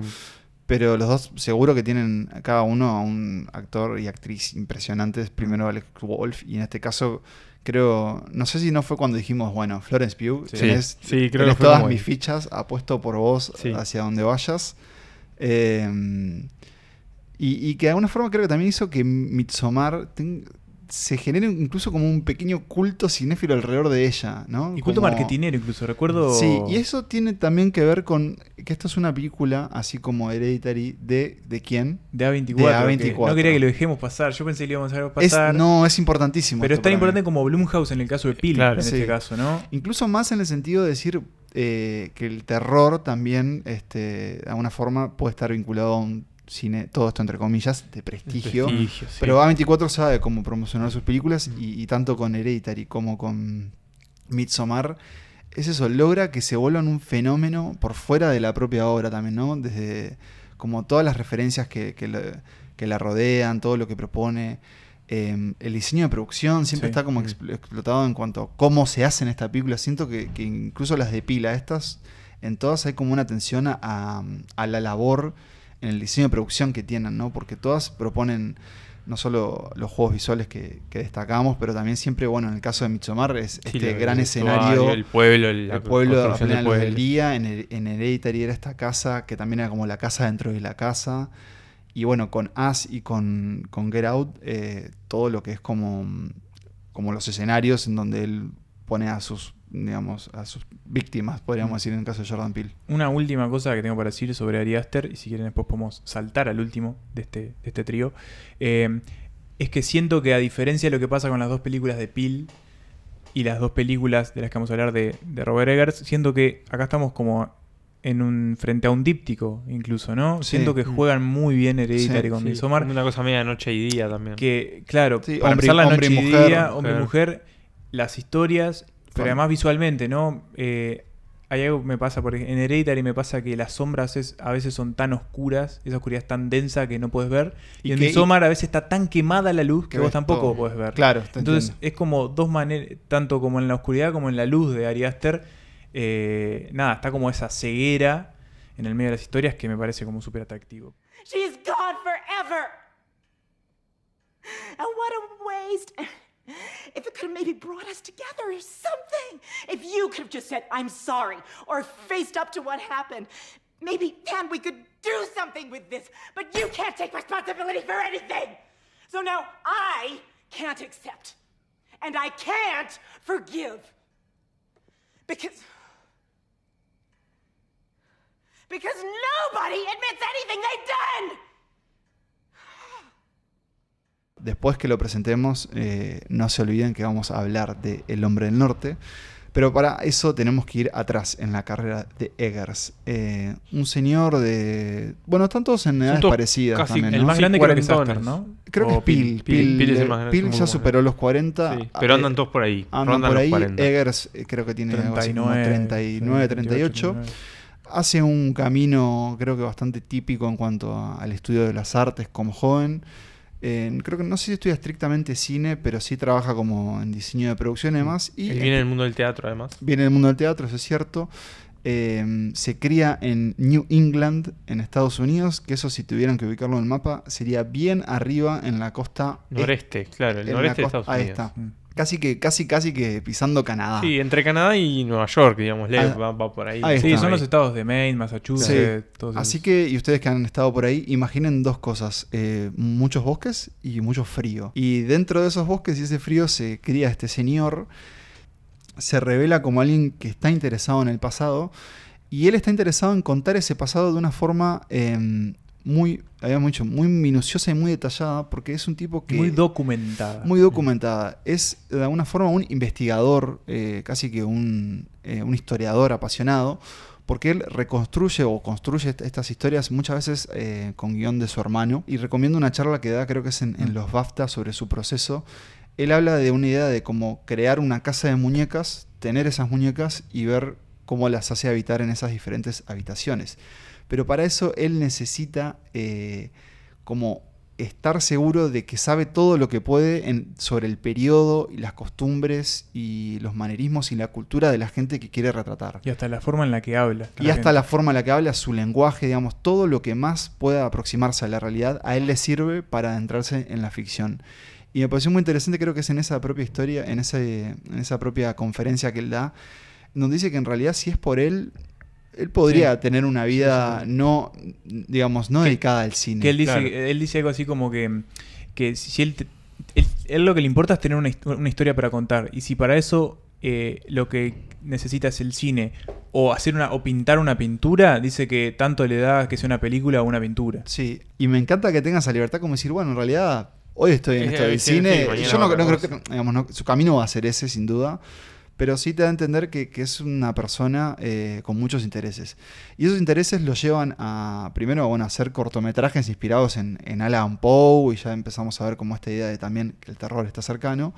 pero los dos seguro que tienen cada uno a un actor y actriz impresionantes. Primero Alex Wolf y en este caso creo, no sé si no fue cuando dijimos, bueno, Florence Pugh, Sí. tenés, Sí, creo que tenés fue todas mis fichas, apuesto por vos Sí. hacia donde vayas. Eh, y, y que de alguna forma creo que también hizo que Midsommar ten- se genere incluso como un pequeño culto cinéfilo alrededor de ella, ¿no? Y culto Como- marketinero incluso, recuerdo... Sí, y eso tiene también que ver con que esto es una película, así como Hereditary, de, ¿de quién? De A24. De que A24. no quería que lo dejemos pasar. Yo pensé que lo íbamos a Es, pasar. no, es importantísimo. pero es tan importante mí. como Blumhouse en el caso de Pil, Claro. en Sí. este caso, ¿no? Incluso más en el sentido de decir eh, que el terror también, este, de alguna forma, puede estar vinculado a un cine, todo esto entre comillas, de prestigio. Prestigio, sí. Pero A24 sabe cómo promocionar sus películas y, y tanto con Hereditary como con Midsommar es eso, logra que se vuelvan un fenómeno por fuera de la propia obra también, ¿no? Desde como todas las referencias que, que la, que la rodean, todo lo que propone. eh, el diseño de producción siempre Sí. está como Mm. expl- explotado en cuanto a cómo se hace en esta película. Siento que, que incluso las de pila, estas, en todas hay como una atención a la labor en el diseño de producción que tienen, ¿no? Porque todas proponen no solo los juegos visuales que, que destacamos, pero también siempre, bueno, en el caso de Midsommar es Sí, este gran el escenario, el pueblo, la el pueblo a construcción plena del luz del día, en, el, en Hereditary era esta casa que también era como la casa dentro de la casa. Y bueno, con Us y con, con Get Out, eh, todo lo que es como, como los escenarios en donde él pone a sus, digamos, a sus víctimas, podríamos Mm. decir en el caso de Jordan Peele. Una última cosa que tengo para decir sobre Ari Aster, y si quieren después podemos saltar al último de este, de este trío, eh, es que siento que a diferencia de lo que pasa con las dos películas de Peel, y las dos películas de las que vamos a hablar de, de Robert Eggers, siento que acá estamos como en un frente a un díptico incluso, ¿no? Sí. Siento que juegan muy bien Hereditary Sí, con Sí, Midsommar. Una cosa media noche y día también. Que, claro, Sí, para hombre empezar la hombre noche y día, hombre y mujer, las historias, pero además visualmente, ¿no? Eh, hay algo que me pasa, por ejemplo, en Hereditary me pasa que las sombras es- a veces son tan oscuras, esa oscuridad es tan densa que no puedes ver. Y, Y en Midsommar a veces está tan quemada la luz que, Que vos tampoco todo. puedes ver. Claro, te Entonces entiendo. es como dos maneras, tanto como en la oscuridad como en la luz de Ari Aster, eh, nada, está como esa ceguera en el medio de las historias que me parece como súper atractivo. She's gone forever. And what a waste. If it could have maybe brought us together or something. If you could have just said, I'm sorry, or faced up to what happened. Maybe then we could do something with this. But you can't take responsibility for anything. So now I can't accept. And I can't forgive. Because. Because nobody admits anything they've done! Después que lo presentemos, eh, no se olviden que vamos a hablar de El Hombre del Norte. Pero para eso tenemos que ir atrás en la carrera de Eggers. Eh, un señor de. Bueno, están todos en edades todos parecidas casi también. El ¿no? más Sí, grande creo que es. Aster, ¿no? Creo que O es Pil. Pil. Es el eh, más grande, Pil ya superó los 40. Sí, pero eh, andan todos por ahí. Andan rondan por los ahí. 40. Eggers eh, creo que tiene algo así como 39, 39, 38. 39. Hace un camino, creo que bastante típico en cuanto a- al estudio de las artes como joven. Eh, creo que no sé si estudia estrictamente cine, pero sí trabaja como en diseño de producción y demás. Y Él viene del mundo del teatro, además. viene del mundo del teatro, eso es cierto. Eh, se cría en New England, en Estados Unidos, que eso si tuvieran que ubicarlo en el mapa, sería bien arriba en la costa est- Noreste, claro, el en noreste de Estados ahí Unidos. está. Casi que, casi, casi que pisando Canadá. Sí, entre Canadá y Nueva York, digamos, Ah, va, va por ahí. ahí Sí, está. son los estados de Maine, Massachusetts, todos Así esos. que, y ustedes que han estado por ahí, imaginen dos cosas: eh, muchos bosques y mucho frío. Y dentro de esos bosques y ese frío se cría este señor. Se revela como alguien que está interesado en el pasado. Y él está interesado en contar ese pasado de una forma eh, muy, habíamos dicho, muy minuciosa y muy detallada. Porque es un tipo que. muy documentada. Muy documentada. Es de alguna forma un investigador, eh, casi que un, eh, un historiador apasionado, porque él reconstruye o construye est- estas historias muchas veces eh, con guion de su hermano. Y recomiendo una charla que da, creo que es en, en los BAFTA, sobre su proceso. Él habla de una idea de cómo crear una casa de muñecas, tener esas muñecas y ver cómo las hace habitar en esas diferentes habitaciones. Pero para eso él necesita eh, como estar seguro de que sabe todo lo que puede en- sobre el periodo y las costumbres y los manerismos y la cultura de la gente que quiere retratar. Y hasta la forma en la que habla. Y hasta la forma en la que habla, su lenguaje, digamos, todo lo que más pueda aproximarse a la realidad, a él le sirve para adentrarse en la ficción. Y me pareció muy interesante, creo que es en esa propia historia, en, ese, en esa propia conferencia que él da, donde dice que en realidad si es por él, él podría Sí. tener una vida no, digamos, no Que- dedicada al cine. Que él dice, Claro. él dice algo así como que, que si él, te- él, él lo que le importa es tener una, una historia para contar. Y si para eso eh, lo que necesita es el cine o hacer una o pintar una pintura, dice que tanto le da que sea una película o una pintura. Sí, y me encanta que tenga esa libertad como decir, bueno, en realidad hoy estoy en Es- esto del sí, sí, cine. mañana Yo no, no creo que, digamos, no- su camino va a ser ese, sin duda. Pero sí te da a entender que, es una persona eh, con muchos intereses. Y esos intereses lo llevan a, primero, a hacer cortometrajes inspirados en, en Alan Poe, y ya empezamos a ver como esta idea de también que el terror está cercano.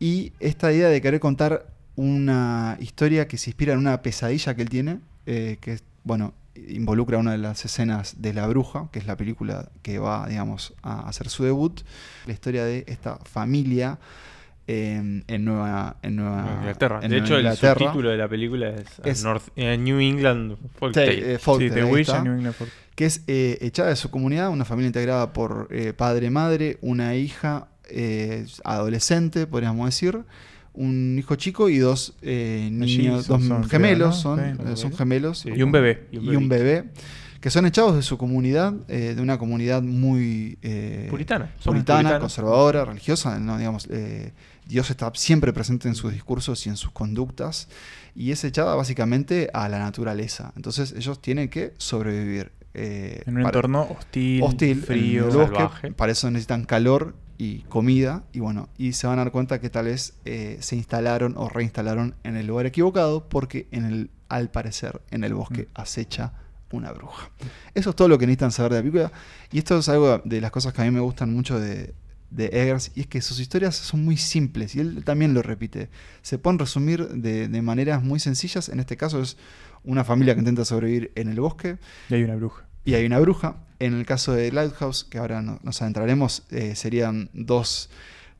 Y esta idea de querer contar una historia que se inspira en una pesadilla que él tiene, eh, que bueno, involucra una de las escenas de La Bruja, que es la película que va, digamos, a hacer su debut. La historia de esta familia en Nueva, en Nueva Inglaterra. en de Nueva hecho, el subtítulo de la película es, Es- North- eh, New England Folk Tale. eh, Faulkner, sí, Wish está. New England Folk. que es eh, echada de su comunidad, una familia integrada por eh, padre, madre, una hija eh, adolescente, podríamos decir, un hijo chico y dos eh, niños, dos son, gemelos, son, son gemelos. Sí. Y un bebé. y un bebé, que son echados de su comunidad, eh, de una comunidad muy eh, Puritana. Puritana, conservadora, religiosa, no digamos, eh, Dios está siempre presente en sus discursos y en sus conductas y es echada básicamente a la naturaleza. Entonces ellos tienen que sobrevivir. eh, En un entorno hostil, hostil, frío. bosque. salvaje. Para eso necesitan calor y comida. Y bueno, y se van a dar cuenta que tal vez eh, se instalaron o reinstalaron en el lugar equivocado porque en el, al parecer en el bosque Mm. acecha una bruja. Eso es todo lo que necesitan saber de la película. Y esto es algo de las cosas que a mí me gustan mucho de, de Eggers. Y es que sus historias son muy simples. Y él también lo repite. Se pueden resumir de, de maneras muy sencillas. En este caso es una familia que intenta sobrevivir en el bosque Y hay una bruja. y hay una bruja. En el caso de Lighthouse, que ahora no- nos adentraremos, eh, serían dos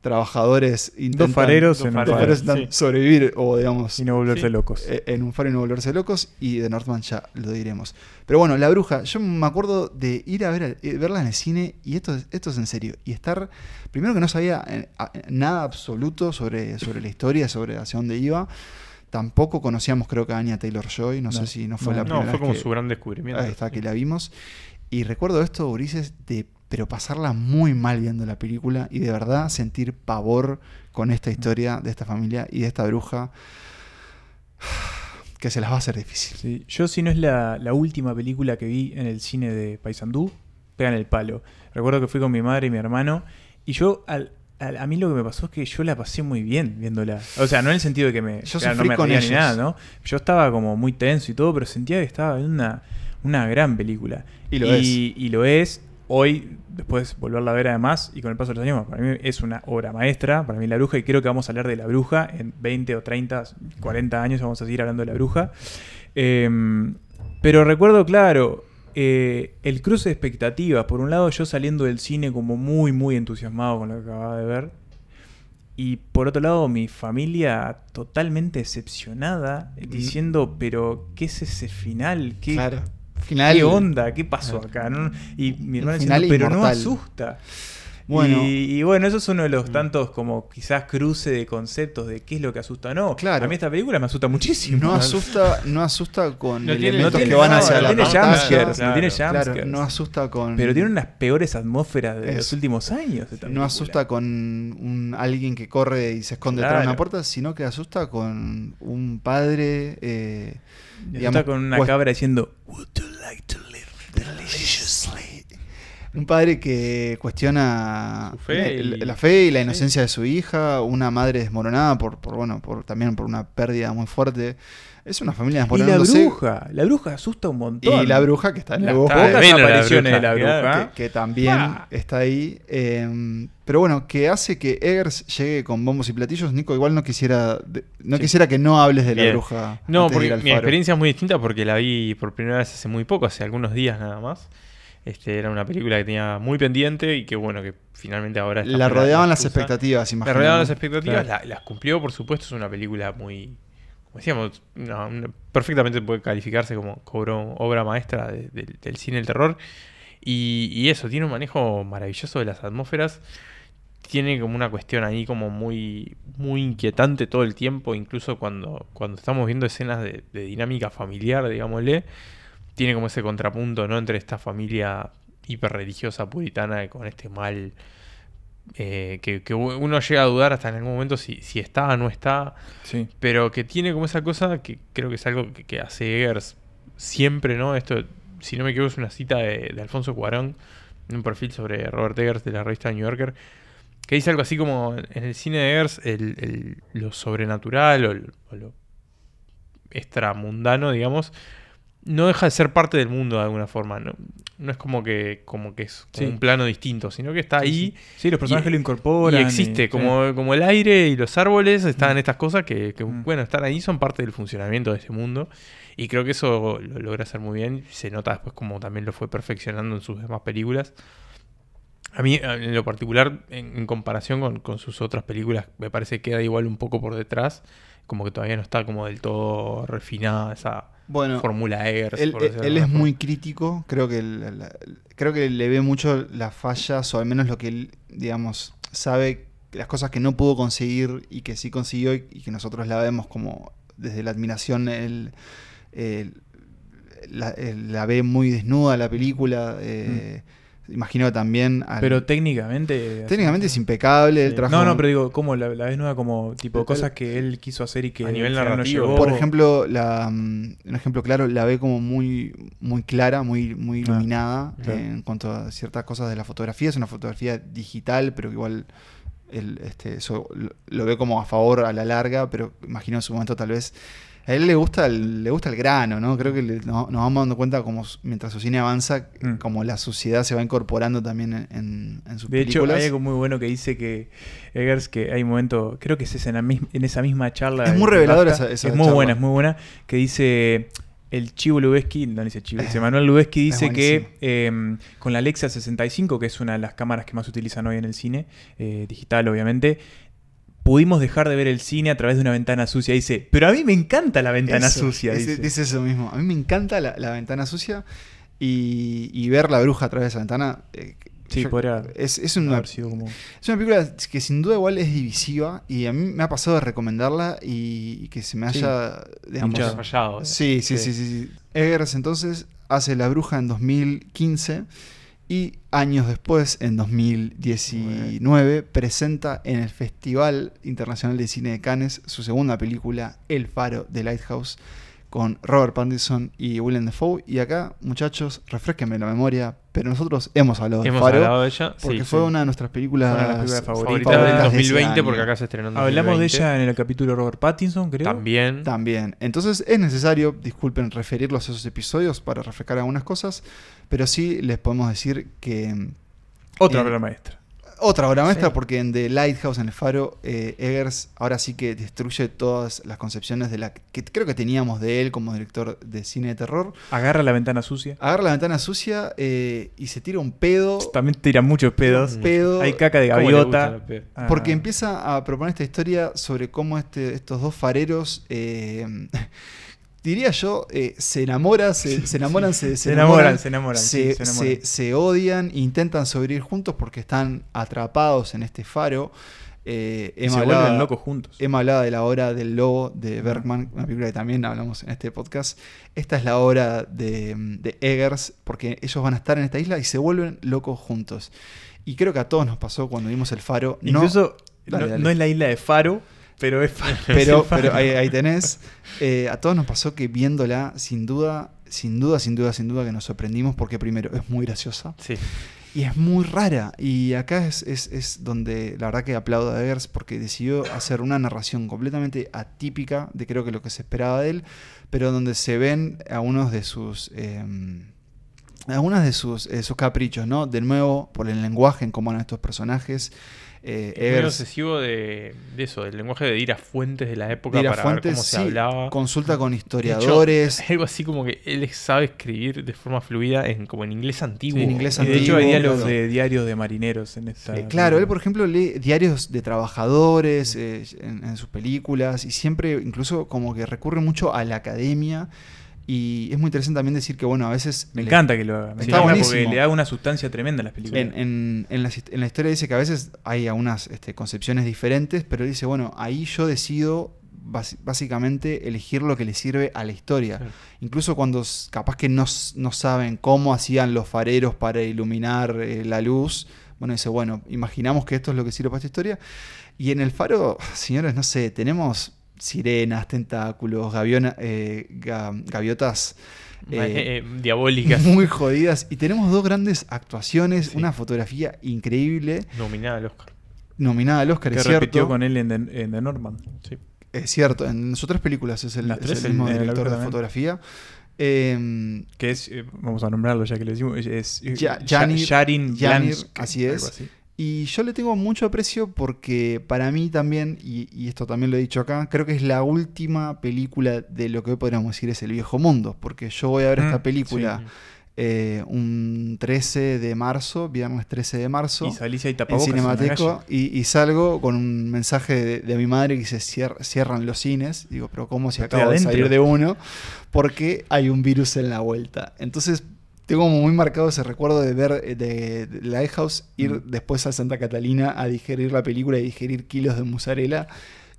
trabajadores intentan, fareros dos en un fareros, faro. fareros intentan sí. sobrevivir o digamos Y no volverse Sí. locos. eh, en un faro y no volverse locos y de Northman ya lo diremos. Pero bueno, la bruja, yo me acuerdo de ir a ver, eh, verla en el cine y esto, es- esto es en serio. Y estar, primero que no sabía eh, nada absoluto sobre, sobre la historia, sobre hacia dónde iba. Tampoco conocíamos creo que a Anya Taylor Joy, no, sé No, si no fue no. la No, primera fue como vez que- su gran descubrimiento. Ahí está, que la vimos. Y recuerdo esto, Ulises, de pero pasarla muy mal viendo la película y de verdad sentir pavor con esta historia de esta familia y de esta bruja que se las va a hacer difícil. Sí, Yo, si no es la, la última película que vi en el cine de Paysandú, pegan el palo. Recuerdo que fui con mi madre y mi hermano. Y yo, al, al- a mí lo que me pasó es que yo la pasé muy bien viéndola. O sea, no en el sentido de que me, Yo claro, no me con ni nada, ¿no? Yo estaba como muy tenso y todo, pero sentía que estaba en una, una gran película. Y lo y, y lo es. Hoy, después de volverla a ver además, y con el paso de los años, para mí es una obra maestra, para mí La Bruja, y creo que vamos a hablar de La Bruja en 20 o 30, 40 años, vamos a seguir hablando de La Bruja. Eh, pero recuerdo, claro, eh, el cruce de expectativas. Por un lado, yo saliendo del cine como muy, muy entusiasmado con lo que acababa de ver. Y por otro lado, mi familia totalmente decepcionada, eh, diciendo, pero, ¿qué es ese final? ¿Qué, Claro. Final. ¿Qué onda? ¿Qué pasó acá? No- Y mi hermano diciendo, pero no asusta. Bueno. y, y bueno, eso es uno de los tantos como quizás cruce de conceptos de qué es lo que asusta o no. Claro. A mí esta película me asusta muchísimo. No asusta, no asusta con No tiene- elementos no tiene- que van no, hacia no la tiene jumpscares, no tiene Claro, jumpscares. no asusta con. Pero tiene unas peores atmósferas de los Eso. últimos años. esta No asusta con un, alguien que corre y se esconde detrás de Claro. una puerta, sino que asusta con un padre. eh, Y digamos, asusta con una cuest- cabra diciendo, Would you like to live deliciously. Un padre que cuestiona Su fe la, y- la fe y la inocencia de su hija, una madre desmoronada por, por bueno, por también por una pérdida muy fuerte. Es una familia Y la desmoronándose. bruja. La bruja asusta un montón. Y la bruja que está en Las el bosque. pocas Tremenda la apariciones de la bruja, bruja. que, que también Ah. está ahí. eh, pero bueno, que hace que Eggers llegue con bombos y platillos. Nico, igual no quisiera no Sí. quisiera que no hables de la Bien. bruja. No, porque mi experiencia es muy distinta porque la vi por primera vez hace muy poco, hace algunos días nada más. Este, era una película que tenía muy pendiente y que bueno, que finalmente ahora... La rodeaban las expectativas, La imagino. rodeaban las expectativas, Claro. la- las cumplió, por supuesto, es una película muy... Como decíamos, una- perfectamente puede calificarse como cobro- obra maestra de- del- del cine del terror. Y, y eso, tiene un manejo maravilloso de las atmósferas. Tiene como una cuestión ahí como muy, muy inquietante todo el tiempo, incluso cuando, cuando estamos viendo escenas de, de dinámica familiar, digámosle. Tiene como ese contrapunto, ¿no? Entre esta familia hiperreligiosa puritana con este mal eh, que, que uno llega a dudar hasta en algún momento si, si está o no está, Sí. pero que tiene como esa cosa que creo que es algo que, que hace Eggers siempre, ¿no? Esto, si no me equivoco, es una cita de, de Alfonso Cuarón, en un perfil sobre Robert Eggers de la revista New Yorker, que dice algo así como en el cine de Eggers el, el- lo sobrenatural o lo extramundano, digamos, no deja de ser parte del mundo de alguna forma. No, no es como que, como que es como Sí. un plano distinto, sino que está ahí. Sí, los personajes Y- lo incorporan. Y existe, y- como, como el aire y los árboles, están estas cosas que, que, Mm. bueno, están ahí, son parte del funcionamiento de ese mundo. Y creo que eso lo logra hacer muy bien. Se nota después como también lo fue perfeccionando en sus demás películas. A mí, en lo particular, en, en comparación con, con sus otras películas, me parece que queda igual un poco por detrás. Como que todavía no está como del todo refinada esa Bueno, fórmula Eggers. Él, por él es muy crítico, creo que la- creo que le ve mucho las fallas, o al menos lo que él, digamos, sabe, las cosas que no pudo conseguir y que sí consiguió y, y que nosotros la vemos como desde la admiración, él, él- la, él la ve muy desnuda la película, eh, Imagino que también. al- Pero técnicamente. técnicamente es impecable. El Sí. trabajo No, no, pero digo, como la, la vez nueva, como tipo El- cosas que él quiso hacer y que A nivel final no narrativo. llegó. Por ejemplo, la, mm, un ejemplo claro, la ve como muy, muy clara, muy, muy Ah, iluminada claro. en cuanto a ciertas cosas de la fotografía. Es una fotografía digital, pero que igual él, este, eso lo, lo ve como a favor a la larga, pero imagino en su momento tal vez... A él le gusta el, le gusta el grano, ¿no? Creo que le- no- nos vamos dando cuenta como mientras su cine avanza, Mm. como la suciedad se va incorporando también en, en, en sus De hecho, películas. hay algo muy bueno que dice que Eggers, que hay un momento, creo que es en, la en esa misma charla. Es de- muy de reveladora esa- esa Es muy charla. buena, es muy buena, que dice el Chivo Lubeski, no dice Chivo, dice Eh, Manuel Lubeski es dice que eh, con la Alexa 65, que es una de las cámaras que más utilizan hoy en el cine, eh, digital obviamente, pudimos dejar de ver el cine a través de una ventana sucia. Dice, pero a mí me encanta la ventana Eso, sucia. ese- dice. dice eso mismo. A mí me encanta la, la ventana sucia y, y ver la bruja a través de esa ventana. eh, Sí, yo- podría es, es una, haber sido como... es una película que sin duda igual es divisiva y a mí me ha pasado de recomendarla y, y que se me Sí. haya, digamos, Hinchado. fallado. Sí, sí, sí, sí, sí. Eggers entonces hace La Bruja en 2015 y años después, en 2019, presenta en el Festival Internacional de Cine de Cannes su segunda película, El Faro de Lighthouse, con Robert Pattinson y Willem Dafoe. Y acá, muchachos, refresquenme la memoria, pero nosotros hemos hablado del Hemos Faro. hablado de ella. Porque sí, fue sí. una de nuestras películas, una de las películas favoritas. favorita del favoritas de ese 2020 porque acá se estrenó en Hablamos de 2020. ella en el capítulo Robert Pattinson, creo. También. También. Entonces es necesario, disculpen, referirlos a esos episodios para refrescar algunas cosas, pero sí les podemos decir que Otra Eh, obra maestra. Otra obra maestra Sí. porque en The Lighthouse, en el faro, eh, Eggers ahora sí que destruye todas las concepciones de la que creo que teníamos de él como director de cine de terror. Agarra la ventana sucia. Agarra la ventana sucia eh, y se tira un pedo. También tira muchos pedos. un pedo Hay caca de ¿Cómo le gusta gaviota. Ah. Porque empieza a proponer esta historia sobre cómo este, estos dos fareros, eh, diría yo, eh, se enamoran, se, se enamoran, se, Se enamoran, se enamoran, se, sí, enamoran. se- odian, intentan sobrevivir juntos porque están atrapados en este faro. Eh, Emma se hablaba- vuelven locos juntos. Emma hablaba de la obra del lobo de Bergman, una película que también hablamos en este podcast. Esta es la obra de, de Eggers, porque ellos van a estar en esta isla y se vuelven locos juntos. Y creo que a todos nos pasó cuando vimos el faro. No- Incluso Dale, no, dale. no es la isla de Faro, pero es es pero, ahí, ahí tenés. Eh, a todos nos pasó que viéndola, sin duda, sin duda, sin duda, sin duda que nos sorprendimos porque primero es muy graciosa Sí. y es muy rara. Y acá es, es- es donde la verdad que aplaudo a Eggers porque decidió hacer una narración completamente atípica de creo que lo que se esperaba de él, pero donde se ven algunos de sus... eh, algunos de sus, eh, sus caprichos, ¿no? De nuevo, por el lenguaje en cómo van estos personajes. Eh, Es muy Eggers- obsesivo de, de eso, del lenguaje de ir a fuentes de la época de para fuentes, ver cómo se sí, hablaba. consulta con hecho, historiadores. algo así como que él sabe escribir de forma fluida en como en inglés antiguo. en inglés Y de hecho hay diálogos claro. de diarios de marineros en esta. Eh, claro, él por ejemplo lee diarios de trabajadores eh, en, en sus películas y siempre incluso como que recurre mucho a la academia y es muy interesante también decir que bueno, a veces... Me le- encanta que lo haga. Me Está encanta porque le da una sustancia tremenda a las películas. En, en- en la, hist- en la historia dice que a veces hay algunas este, concepciones diferentes, pero él dice, bueno, ahí yo decido básicamente elegir lo que le sirve a la historia. Claro. Incluso cuando capaz que no, no saben cómo hacían los fareros para iluminar eh, la luz, bueno, dice, bueno, imaginamos que esto es lo que sirve para esta historia. Y en el faro, señores, no sé, tenemos sirenas, tentáculos, gaviona- eh, ga- gaviotas. Eh, eh, eh, diabólicas. muy jodidas. Y tenemos dos grandes actuaciones, Sí. una fotografía increíble, Nominada al Oscar. nominada al Oscar, que es repitió cierto. con él en The, en The Norman. Sí. Es cierto, en sus tres películas es el, es mismo el director de fotografía. Eh, Que es, eh, vamos a nombrarlo ya que le decimos, es, Janir- Yarin Janir, Blansk, así algo es. así. Y yo le tengo mucho aprecio porque para mí también, y, y esto también lo he dicho acá, creo que es la última película de lo que hoy podríamos decir es el viejo mundo. Porque yo voy a ver Mm, esta película sí. eh, un 13 de marzo, viernes 13 de marzo. Y salís ahí en Cinemateco y, y salgo con un mensaje de, de mi madre que dice "Cier- cierran los cines. Digo, pero ¿cómo si Estoy acabo de salir de uno? Porque hay un virus en la vuelta. Entonces tengo como muy marcado ese recuerdo de ver eh, de, de Lighthouse, ir Mm. después a Santa Catalina a digerir la película y digerir kilos de mozzarella.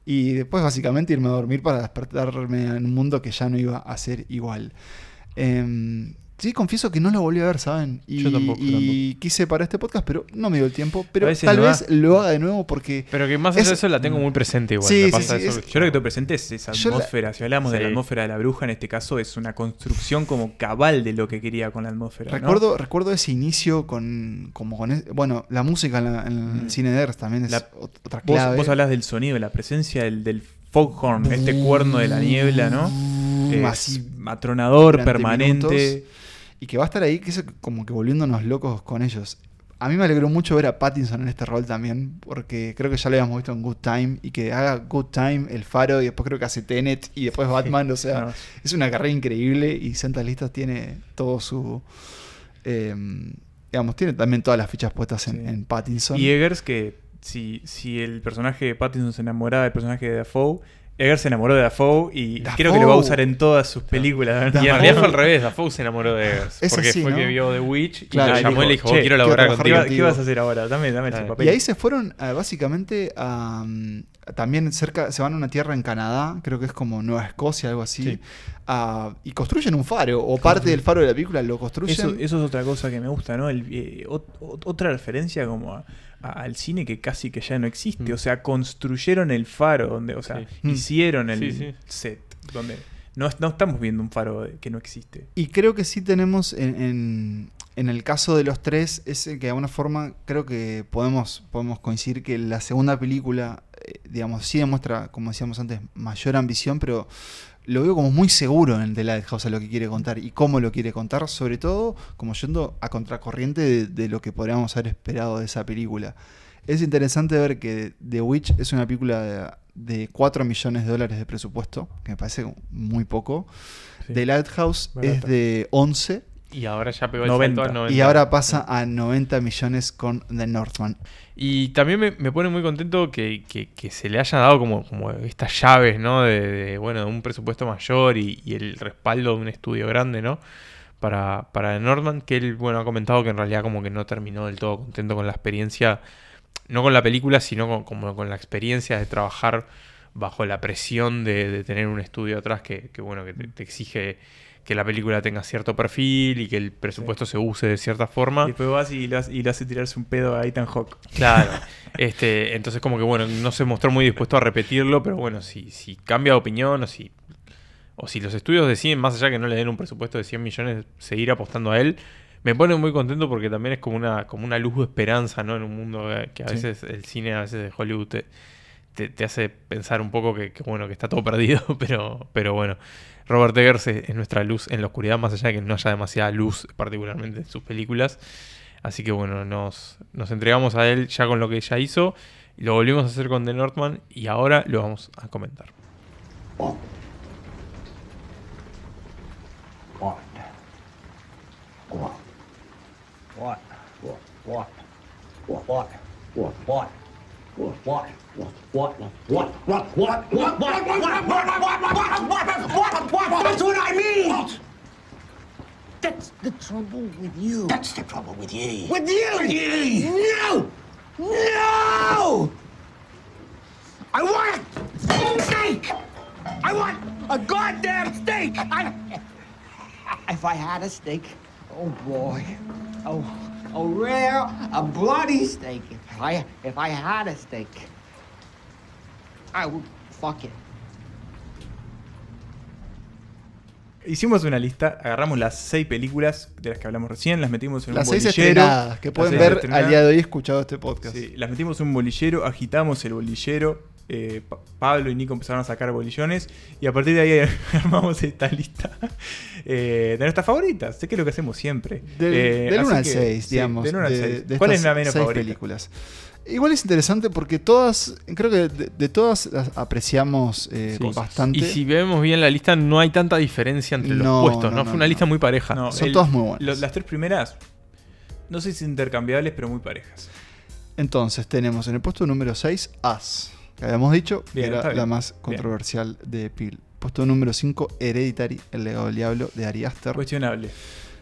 Y después básicamente irme a dormir para despertarme en un mundo que ya no iba a ser igual. Em, sí, confieso que no lo volví a ver, ¿saben? Y, Yo tampoco, y quise para este podcast, pero no me dio el tiempo. Pero tal no vez lo haga de nuevo porque. Pero que más allá Es- de eso la tengo muy presente igual. Sí, me sí, pasa sí, eso. es- Yo creo que te presente es esa la- atmósfera. Si hablamos de la atmósfera de la bruja, en este caso es una construcción como cabal de lo que quería con la atmósfera. ¿no? Recuerdo, recuerdo ese inicio con. como con es- Bueno, la música en, la- en el Mm. cine de Earth también es La- otra Vos, clave. vos hablás del sonido, de la presencia del, del foghorn, este cuerno de la niebla, ¿no? Es Así atronador, permanente. minutos. Y que va a estar ahí, que es como que volviéndonos locos con ellos. A mí me alegró mucho ver a Pattinson en este rol también, porque creo que ya lo habíamos visto en Good Time, y que haga Good Time, El Faro, y después creo que hace Tenet, y después Batman, o sea, No, es una carrera increíble, y Santas Listas tiene todo su... eh, digamos, tiene también todas las fichas puestas en Pattinson. Y Eggers, que si, si el personaje de Pattinson se enamoraba del personaje de Dafoe, Eggers se enamoró de Dafoe y Dafoe. creo que lo va a usar en todas sus películas. Dafoe. Y en realidad fue al revés, Dafoe se enamoró de. Es Porque así, fue ¿no? que vio The Witch y Claro, lo llamó y le dijo, "Che, quiero quiero laburar contigo. ¿Qué, vas a hacer ahora? Dame, dame ese papel. Y ahí se fueron ah, básicamente a, mm, también cerca, se van a una tierra en Canadá, creo que es como Nueva Escocia, algo así, Sí. y construyen un faro, o parte del faro de la película lo construyen. Eso, eso es otra cosa que me gusta, ¿no? El, eh, ot- ot- otra referencia como a- al cine que casi que ya no existe. Mm. O sea, construyeron el faro, donde, o sea, Sí. Hicieron el Sí, sí. set, donde no, no estamos viendo un faro que no existe. Y creo que sí tenemos en, en- en el caso de los tres, es que de alguna forma creo que podemos, podemos coincidir que la segunda película, eh, digamos, sí demuestra, como decíamos antes, mayor ambición, pero lo veo como muy seguro en de Lighthouse a lo que quiere contar y cómo lo quiere contar, sobre todo como yendo a contracorriente de, de lo que podríamos haber esperado de esa película. Es interesante ver que The Witch es una película de, de 4 millones de dólares de presupuesto, que me parece muy poco. Sí. The Lighthouse es de 11 Y ahora ya pegó el 90. salto a 90. y ahora pasa a 90 millones con The Northman. Y también me, me pone muy contento que, que- que se le haya dado como, como estas llaves, ¿no? De, de, bueno, de un presupuesto mayor y, y el respaldo de un estudio grande, ¿no? Para, para Norman, que él, bueno, ha comentado que en realidad como que no terminó del todo contento con la experiencia, no con la película, sino con, como con la experiencia de trabajar bajo la presión de, de tener un estudio atrás que, que, bueno, que te, te exige que la película tenga cierto perfil y que el presupuesto se use de cierta forma. Y después vas y lo, hace- y lo hace tirarse un pedo a Ethan Hawke. Claro. Este, entonces como que bueno, no se mostró muy dispuesto a repetirlo, pero bueno, si, si cambia de opinión o si, o si los estudios deciden, más allá que no le den un presupuesto de 100 millones, seguir apostando a él, me pone muy contento porque también es como una, como una luz de esperanza, ¿no? En un mundo eh, que a Sí. veces el cine, a veces de Hollywood te, te, te hace pensar un poco que, que, bueno, que está todo perdido, pero, pero bueno. Robert Eggers es, es nuestra luz en la oscuridad, más allá de que no haya demasiada luz, particularmente en sus películas. Así que bueno, nos, entregamos a él ya con lo que ya hizo. Lo volvimos a hacer con The Northman y ahora lo vamos a comentar. That's what I mean! That's the trouble with you. That's the trouble with you. With you! No! No! I want a steak! I want a goddamn steak! I, if I had a steak, oh boy. Oh, a rare, a bloody steak. If I, if I had a steak, I would fuck it. Hicimos una lista, agarramos las seis películas de las que hablamos recién, las metimos en Las un seis bolillero. estrenadas que Las pueden seis ver al día de hoy escuchado este podcast. Sí, las metimos en un bolillero, agitamos el bolillero. Eh, Pa- Pablo y Nico empezaron a sacar bolillones y a partir de ahí armamos esta lista eh, de nuestras favoritas. Sé que es lo que hacemos siempre. Del, Eh, del así 1 al que, 6, sí, digamos. del 1 al de- 6. de ¿Cuál es la menos seis favorita? películas. Igual es interesante porque todas, creo que de, de todas las apreciamos eh, Sí. bastante. Y si vemos bien la lista, no hay tanta diferencia entre No, los puestos, no, ¿no? no, Fue una no. lista muy pareja. No, Son el- todas muy buenas. lo- las tres primeras, no sé si intercambiables, pero muy parejas. Entonces tenemos en el puesto número 6 As, que habíamos dicho Bien, era la más controversial de Peel. Puesto número 5 Hereditary, El legado del diablo de Ari Aster. Cuestionable.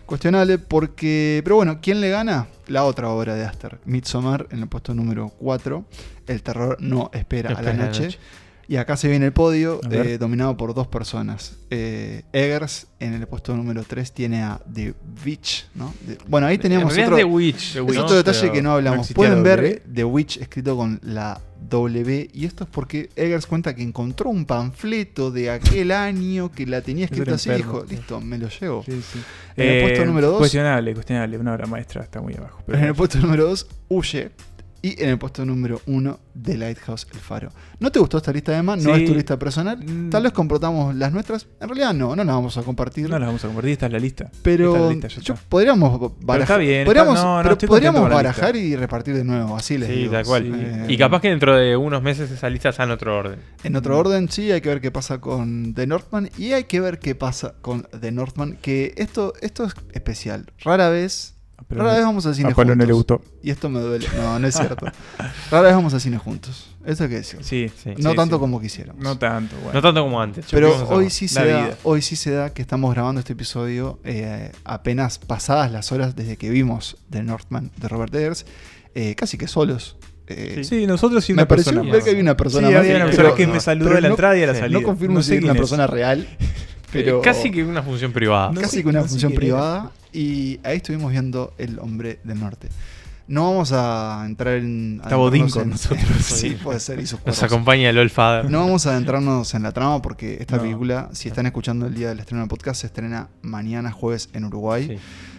Cuestionable porque. Pero bueno, ¿quién le gana? La otra obra de Aster. Midsommar en el puesto número 4. El terror no espera, a Espera la a la noche. noche. Y acá se viene el podio, eh, dominado por dos personas. Eh, Eggers, en el puesto número 3, tiene a The Witch, ¿no? De- bueno, ahí teníamos En realidad otro, es The Witch. es ¿no? otro detalle que no hablamos. Pueden ver. The Witch escrito con la W, y esto es porque Eggers cuenta que encontró un panfleto de aquel año que la tenía escrita así, enfermo, dijo, listo, me lo llevo. Sí, sí. En el puesto número dos- Cuestionable, cuestionable. Una obra maestra está muy abajo. pero en el puesto número 2, Huye. Y en el puesto número 1, The Lighthouse, El Faro. ¿No te gustó esta lista de más? ¿No Sí. es tu lista personal? Mm. Tal vez comportamos las nuestras. En realidad no, no las vamos a compartir. No las vamos a compartir, esta es la lista. Es pero la lista, ya yo está. podríamos barajar. está bien, podríamos, está- no, no, pero estoy podríamos barajar y repartir de nuevo, así les Sí, digo. tal cual. Eh, Y capaz que dentro de unos meses esa lista está en otro orden. En otro orden, sí, hay que ver qué pasa con The Northman y hay que ver qué pasa con The Northman, que esto, esto es especial. Rara vez, Pero rara no- vez vamos al cine a Pablo juntos. no le gustó. Y esto me duele. No, no es cierto. Rara vez vamos al cine juntos. Eso hay que decir. Sí, Sí. no sí, tanto sí. como quisiéramos. No tanto, bueno. No tanto como antes. Pero a- hoy sí, se da, vida. hoy sí se da que estamos grabando este episodio eh, apenas pasadas las horas desde que vimos The Northman de Robert Eggers, eh, casi que solos. Eh, Sí, nosotros y me una pareció persona ver más. que había una persona sí, más. había una pero- persona que no, me saludó a la no- entrada y a la sí, salida. No confirmo si sé es una persona real, pero Casi que una función privada. No casi sé- que una función era. privada. Y ahí estuvimos viendo El Hombre del Norte. No vamos a entrar en. Está Bodín con en- nosotros. sí, puede ser. Y sus Nos acompaña el Father. No vamos a adentrarnos en la trama porque esta No. película, si están escuchando el día del estreno del podcast, se estrena mañana jueves en Uruguay. Sí.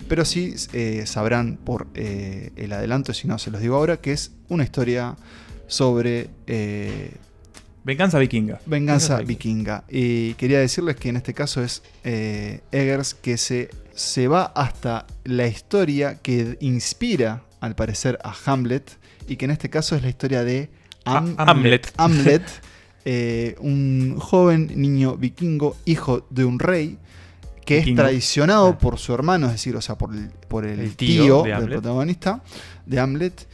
Pero sí eh, sabrán por eh, el adelanto, si no se los digo ahora, que es una historia sobre eh, Venganza vikinga. venganza Venganza vikinga. Y quería decirles que en este caso es eh, Eggers que se, se va hasta la historia que inspira, al parecer, a Hamlet. Y que en este caso es la historia de Am- Ah, Hamlet. Hamlet, eh, un joven niño vikingo, hijo de un rey, que Vikingo. es traicionado Ah. por su hermano, es decir, o sea, por el, por el, El tío, tío de del protagonista, de Hamlet,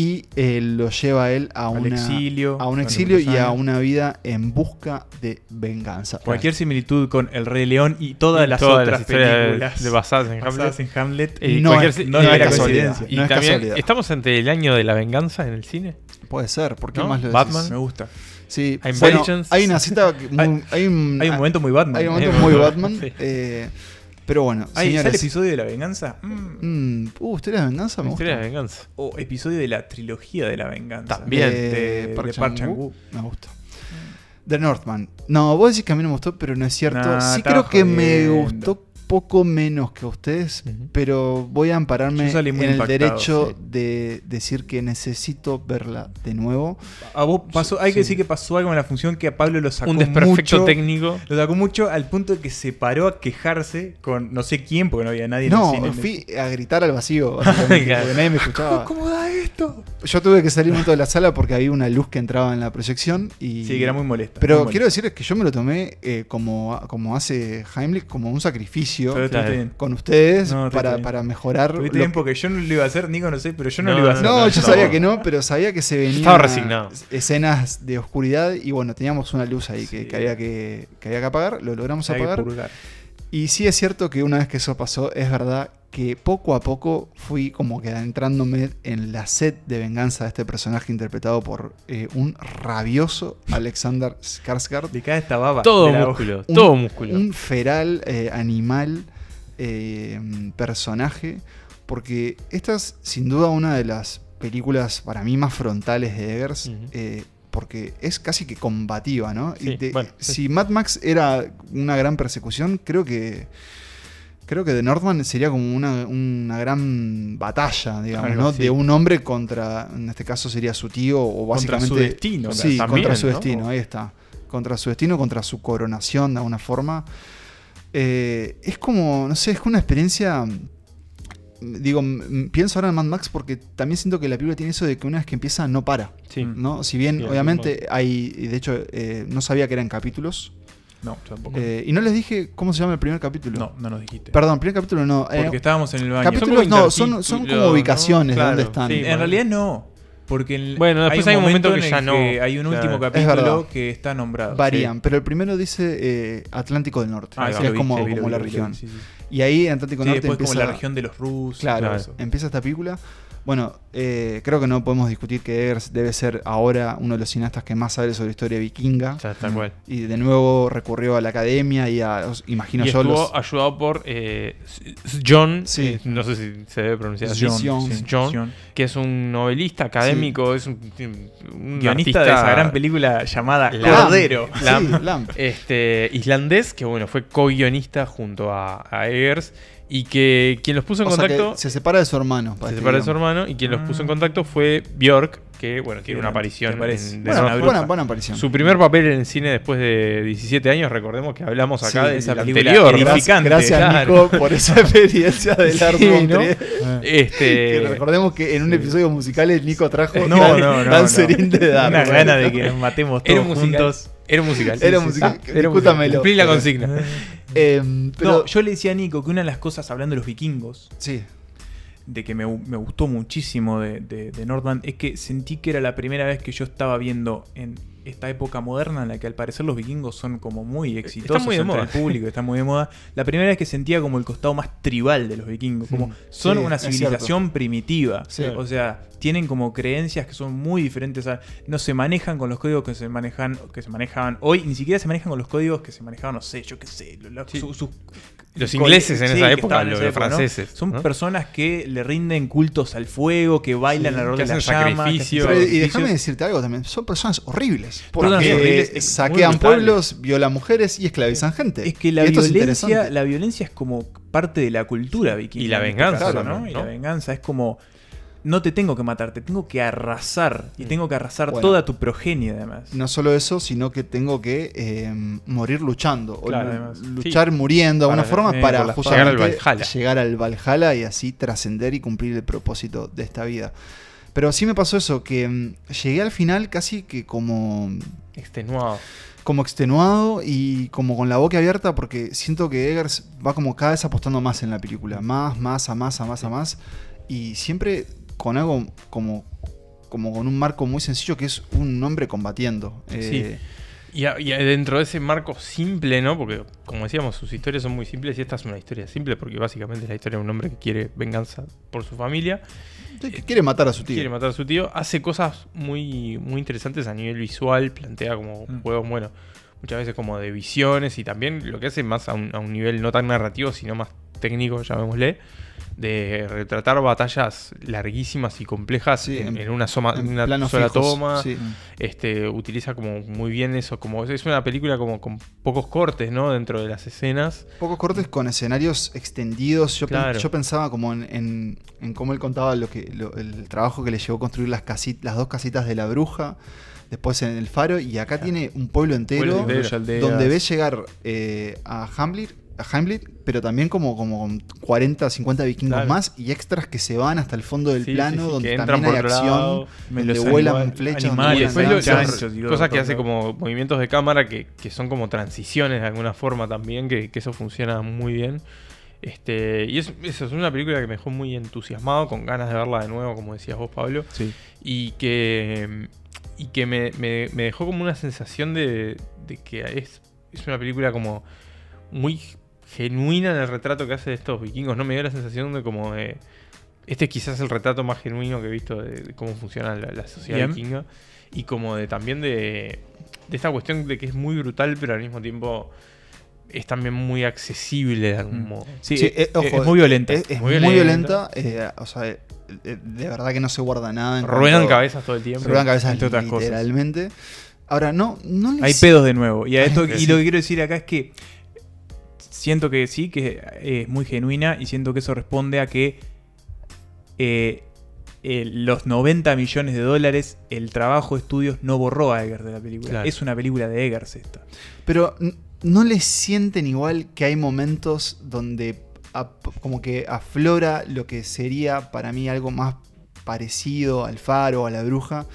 y eh, lo lleva a él a, una- exilio, a un exilio y a una vida en busca de venganza. Cualquier similitud con El Rey León y todas las Todas otras las películas de basadas en basadas Hamlet. en Hamlet. Eh, no cualquier es- si- no y- es mera casualidad. coincidencia. Y No es también casualidad. estamos ante el año de la venganza en el cine. Puede ser, ¿por qué ¿No? más lo decís? Batman. Me gusta. Sí, Hay bueno, Vengeance. hay una cita, que muy- Hay- hay, un, Hay un momento muy Batman. hay un momento muy Batman, sí. eh, pero bueno, ¿Hay ¿sale señores, episodio de la venganza? Mm. Mm, uh, historia de venganza me Historia de gusta. venganza. O episodio de la trilogía de la venganza. También. De, de Park Park Chan-wook. Chan-wook. Me gusta. The Northman. No, vos decís que a mí no me gustó, pero no es cierto. Nah, sí creo que me gustó poco menos que a ustedes, pero voy a ampararme en el impactado, derecho sí. de decir que necesito verla de nuevo. A vos pasó, hay que decir que pasó algo en la función que a Pablo lo sacó Un desperfecto mucho, técnico. Lo sacó mucho al punto de que se paró a quejarse con no sé quién, porque no había nadie No, en el cine. fui a gritar al vacío, Claro. porque nadie me escuchaba. ¿Cómo da esto? Yo tuve que salir un de la sala porque había una luz que entraba en la proyección y... Sí, que era muy molesta. Pero muy quiero decirles que yo me lo tomé eh, como, como hace Heimlich, como un sacrificio Pero Claro. está bien. con ustedes No, para, bien. para mejorar. Pero lo bien que- porque yo no lo iba a hacer, Nico no sé, pero yo no, No, lo iba a no, hacer. No, no, yo no. sabía que no, pero sabía que se venían Estaba resignado. escenas de oscuridad y bueno, teníamos una luz ahí que, Sí. que había que, que había que apagar, lo logramos Hay que apagar. purgar. Y sí es cierto que una vez que eso pasó, es verdad que poco a poco fui como que adentrándome en la sed de venganza de este personaje interpretado por eh, un rabioso Alexander Skarsgård. Le cae esta baba. Todo de músculo. Un- todo músculo. Un feral eh, animal eh, personaje. Porque esta es sin duda una de las películas para mí más frontales de Eggers. Eh, porque es casi que combativa, ¿no? Sí, Y te- bueno, sí. Si Mad Max era una gran persecución, creo que. Creo que The Northman sería como una, una gran batalla, digamos, Algo ¿no? así. De un hombre contra, en este caso sería su tío, o Contra básicamente. su destino, Sí, también, contra su ¿no? destino, ahí está. Contra su destino, contra su coronación, de alguna forma. Eh, es como, no sé, es como una experiencia. Digo, pienso ahora en Mad Max porque también siento que la película tiene eso de que una vez que empieza no para. Sí. ¿no? Si bien, Sí, obviamente, hay. y De hecho, eh, no sabía que eran capítulos. No, tampoco. Eh, y no les dije cómo se llama el primer capítulo. no, no nos dijiste. Perdón, primer capítulo no. eh, Porque estábamos en el baño. capítulos Son no, son, son como ubicaciones ¿no? de dónde Claro, están. sí, En bueno. realidad no. Porque en- Bueno, después hay un momento que en ya el no. Hay un Claro. último Es capítulo que está nombrado. Varían, Sí. pero el primero dice eh, Atlántico del Norte, Ah, que es lo vi, como, vi, como lo la vi, lo vi, región. sí, sí. Y ahí en Atlántico Sí, Norte después empieza como la región de los rusos. Claro, eso. empieza esta película. Bueno, eh, creo que no podemos discutir que Eggers debe ser ahora uno de los cineastas que más sabe sobre la historia vikinga. Ya está cual. Y de nuevo recurrió a la academia y a, os- imagino Y yo, estuvo los, ayudado por eh, John, Sí. eh, no sé si se debe pronunciar John, John, sí. John, John. que es un novelista académico, es un, un Guionista de esa gran película llamada. Cordero. Lamb. este, islandés, que bueno, fue co-guionista junto a, a Eggers y que quien los puso en O sea que contacto, se separa de su hermano. se este separa de su hermano, y quien los puso en Ah. contacto fue Björk, que bueno, tiene Sí, una ¿te aparición en The Bueno, Buena, buena, buena aparición. Su primer papel en el cine después de 17 años, recordemos que hablamos acá Sí, de esa película anterior. Gracias, gracias claro. Nico por esa experiencia de Lars Sí. Trier. Este, Que recordemos que en un episodio musical el Nico trajo No, Dan- no, no. Dancerín de Dark. Una gana de que nos matemos Era todos un musical. juntos. Era un musical. Era Sí, sí, musical. sí. Era un Discútamelo. musical. Cumplí la consigna. Em, pero, No, yo le decía a Nico que una de las cosas, hablando de los vikingos, Sí, de que me, me gustó muchísimo de, de, de Nordland, es que sentí que era la primera vez que yo estaba viendo en esta época moderna en la que al parecer los vikingos son como muy exitosos muy de entre moda. el público, están muy de moda. La primera vez que sentía como el costado más tribal de los vikingos, como son Sí, una civilización primitiva. Sí. O sea, tienen como creencias que son muy diferentes a no se manejan con los códigos que se manejan que se manejaban hoy, ni siquiera se manejan con los códigos que se manejaban, no sé, yo qué sé, Sí. su- Los ingleses en Sí, esa que época, los franceses. Son ¿no? personas que le rinden cultos al fuego, que bailan Sí, alrededor que de la hacen llama. sacrificios. Pero, y sacrificios. déjame decirte algo también, son personas horribles. Personas Porque horribles, eh, es saquean pueblos, violan mujeres y esclavizan gente. Es que la Y esto es violencia, interesante. la violencia es como parte de la cultura vikinga. Y la este venganza caso, ¿no? Y la venganza es como no te tengo que matar, te tengo que arrasar y tengo que arrasar Bueno. toda tu progenie además. No solo eso, sino que tengo que eh, morir luchando. o Claro, lu- además. luchar muriendo de alguna forma eh, para justamente Llegar al Valhalla. llegar al Valhalla y así trascender y cumplir el propósito de esta vida. Pero sí me pasó eso, que mm, llegué al final casi que como, Extenuado. como extenuado y como con la boca abierta porque siento que Eggers va como cada vez apostando más en la película. Más, más, a más, a más, a más. Y siempre con algo como, como con un marco muy sencillo que es un hombre combatiendo. Eh, Y, a- y a- dentro de ese marco simple, ¿no? Porque, como decíamos, sus historias son muy simples y esta es una historia simple porque básicamente es la historia de un hombre que quiere venganza por su familia, Sí, que quiere matar a su tío. quiere matar a su tío, hace cosas muy, muy interesantes a nivel visual, plantea como Mm. juegos, bueno, muchas veces como de visiones y también lo que hace más a un, a un nivel no tan narrativo, sino más técnico, llamémosle, de retratar batallas larguísimas y complejas Sí, en, una, soma- en una sola fijos, toma. sí. Este, utiliza como muy bien eso, como es una película como con pocos cortes, ¿no? Dentro de las escenas. Pocos cortes con escenarios extendidos. Yo, pen- Claro. yo pensaba como en, cómo él contaba lo que lo- el trabajo que le llevó a construir las, dos casitas de la bruja. Después en el faro. Y acá tiene un pueblo entero. Pueblo donde ves llegar eh, a Hamlet, a Hamlet, pero también como, como con 40, 50 vikingos Claro. más y extras que se van hasta el fondo del Sí, plano, sí, sí, donde también entran hay acción, lado. Donde vuelan animal- flechas, animales, donde Y después lo- chanchos cosas que hace como movimientos de cámara que, que son como transiciones de alguna forma también, que, que eso funciona muy bien. Este, y es, eso es una película que me dejó muy entusiasmado, con ganas de verla de nuevo, como decías vos, Pablo. Sí. y que, y que me, me- me dejó como una sensación de, de que es, es una película como muy genuina en el retrato que hace de estos vikingos. No me dio la sensación de como de... Este es quizás el retrato más genuino que he visto de, de cómo funciona la, la sociedad Bien. vikinga. Y como de también de, de esta cuestión de que es muy brutal, pero al mismo tiempo es también muy accesible de algún Mm. modo. Sí, Sí, eh, eh, ojo, es muy violenta. Es, es Muy muy, violenta. violenta. eh, o sea, eh, eh, de verdad que no se guarda nada. en Ruedan cuanto- cabezas todo el tiempo. Ruedan cabezas entre otras cosas. literalmente. Ahora, no, no les- Hay pedos de nuevo. Y, a esto, y lo que quiero decir acá es que siento que sí, que es muy genuina y siento que eso responde a que eh, eh, los 90 millones de dólares, el trabajo de estudios no borró a Eggers de la película. Claro. Es una película de Eggers esta. Pero no les sienten igual que hay momentos donde como que aflora lo que sería para mí algo más parecido al faro, a la bruja.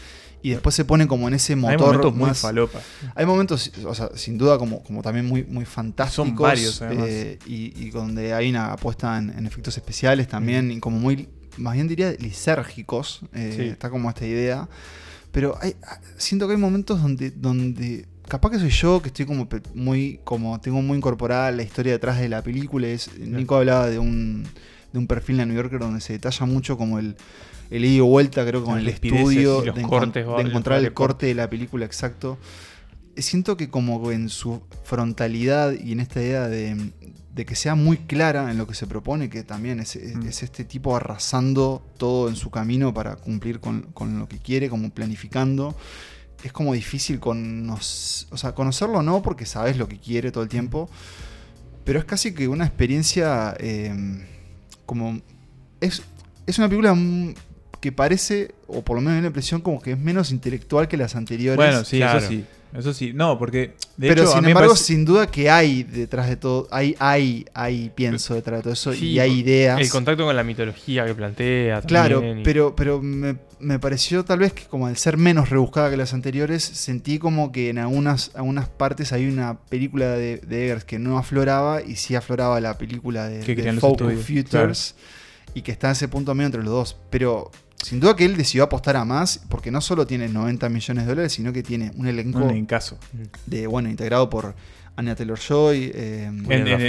Y después se pone como en ese Hay motor momentos muy falopa. Hay momentos, o sea, sin duda como, como también muy, muy fantásticos. Son varios, además. eh, y, y donde hay una apuesta en, en efectos especiales también, y como muy, más bien diría, lisérgicos. eh, Sí. Está como esta idea. Pero hay, siento que hay momentos donde, donde capaz que soy yo, que estoy como muy, como tengo muy incorporada la historia detrás de la película. Es, Nico hablaba de un de un perfil de New Yorker donde se detalla mucho como el, el ida y vuelta, creo, con el estudio, de, encon- encontrar el corte de la película exacto. Siento que como en su frontalidad y en esta idea de, de que sea muy clara en lo que se propone, que también es, es- Mm. es este tipo arrasando todo en su camino para cumplir con, con lo que quiere, como planificando. Es como difícil conoc- o sea, conocerlo no porque sabes lo que quiere todo el tiempo, pero es casi que una experiencia eh, como... Es, es una película mm, que parece, o por lo menos me da la impresión, como que es menos intelectual que las anteriores. Bueno, sí, Claro. eso sí. Eso sí. No, porque de pero hecho, a sin mí embargo, parece- sin duda que hay detrás de todo, hay, hay, hay pienso detrás de todo eso Sí, y hay ideas. El contacto con la mitología que plantea. Claro, también, y- pero, pero me, me pareció tal vez que como al ser menos rebuscada que las anteriores, sentí como que en algunas, algunas partes hay una película de, de Eggers que no afloraba y sí afloraba la película de, estudios, Futures y que está en ese punto medio entre los dos. Pero sin duda que él decidió apostar a más porque no solo tiene 90 millones de dólares, sino que tiene un elenco No, en caso. de, bueno, integrado por Anya Taylor-Joy, eh, En, William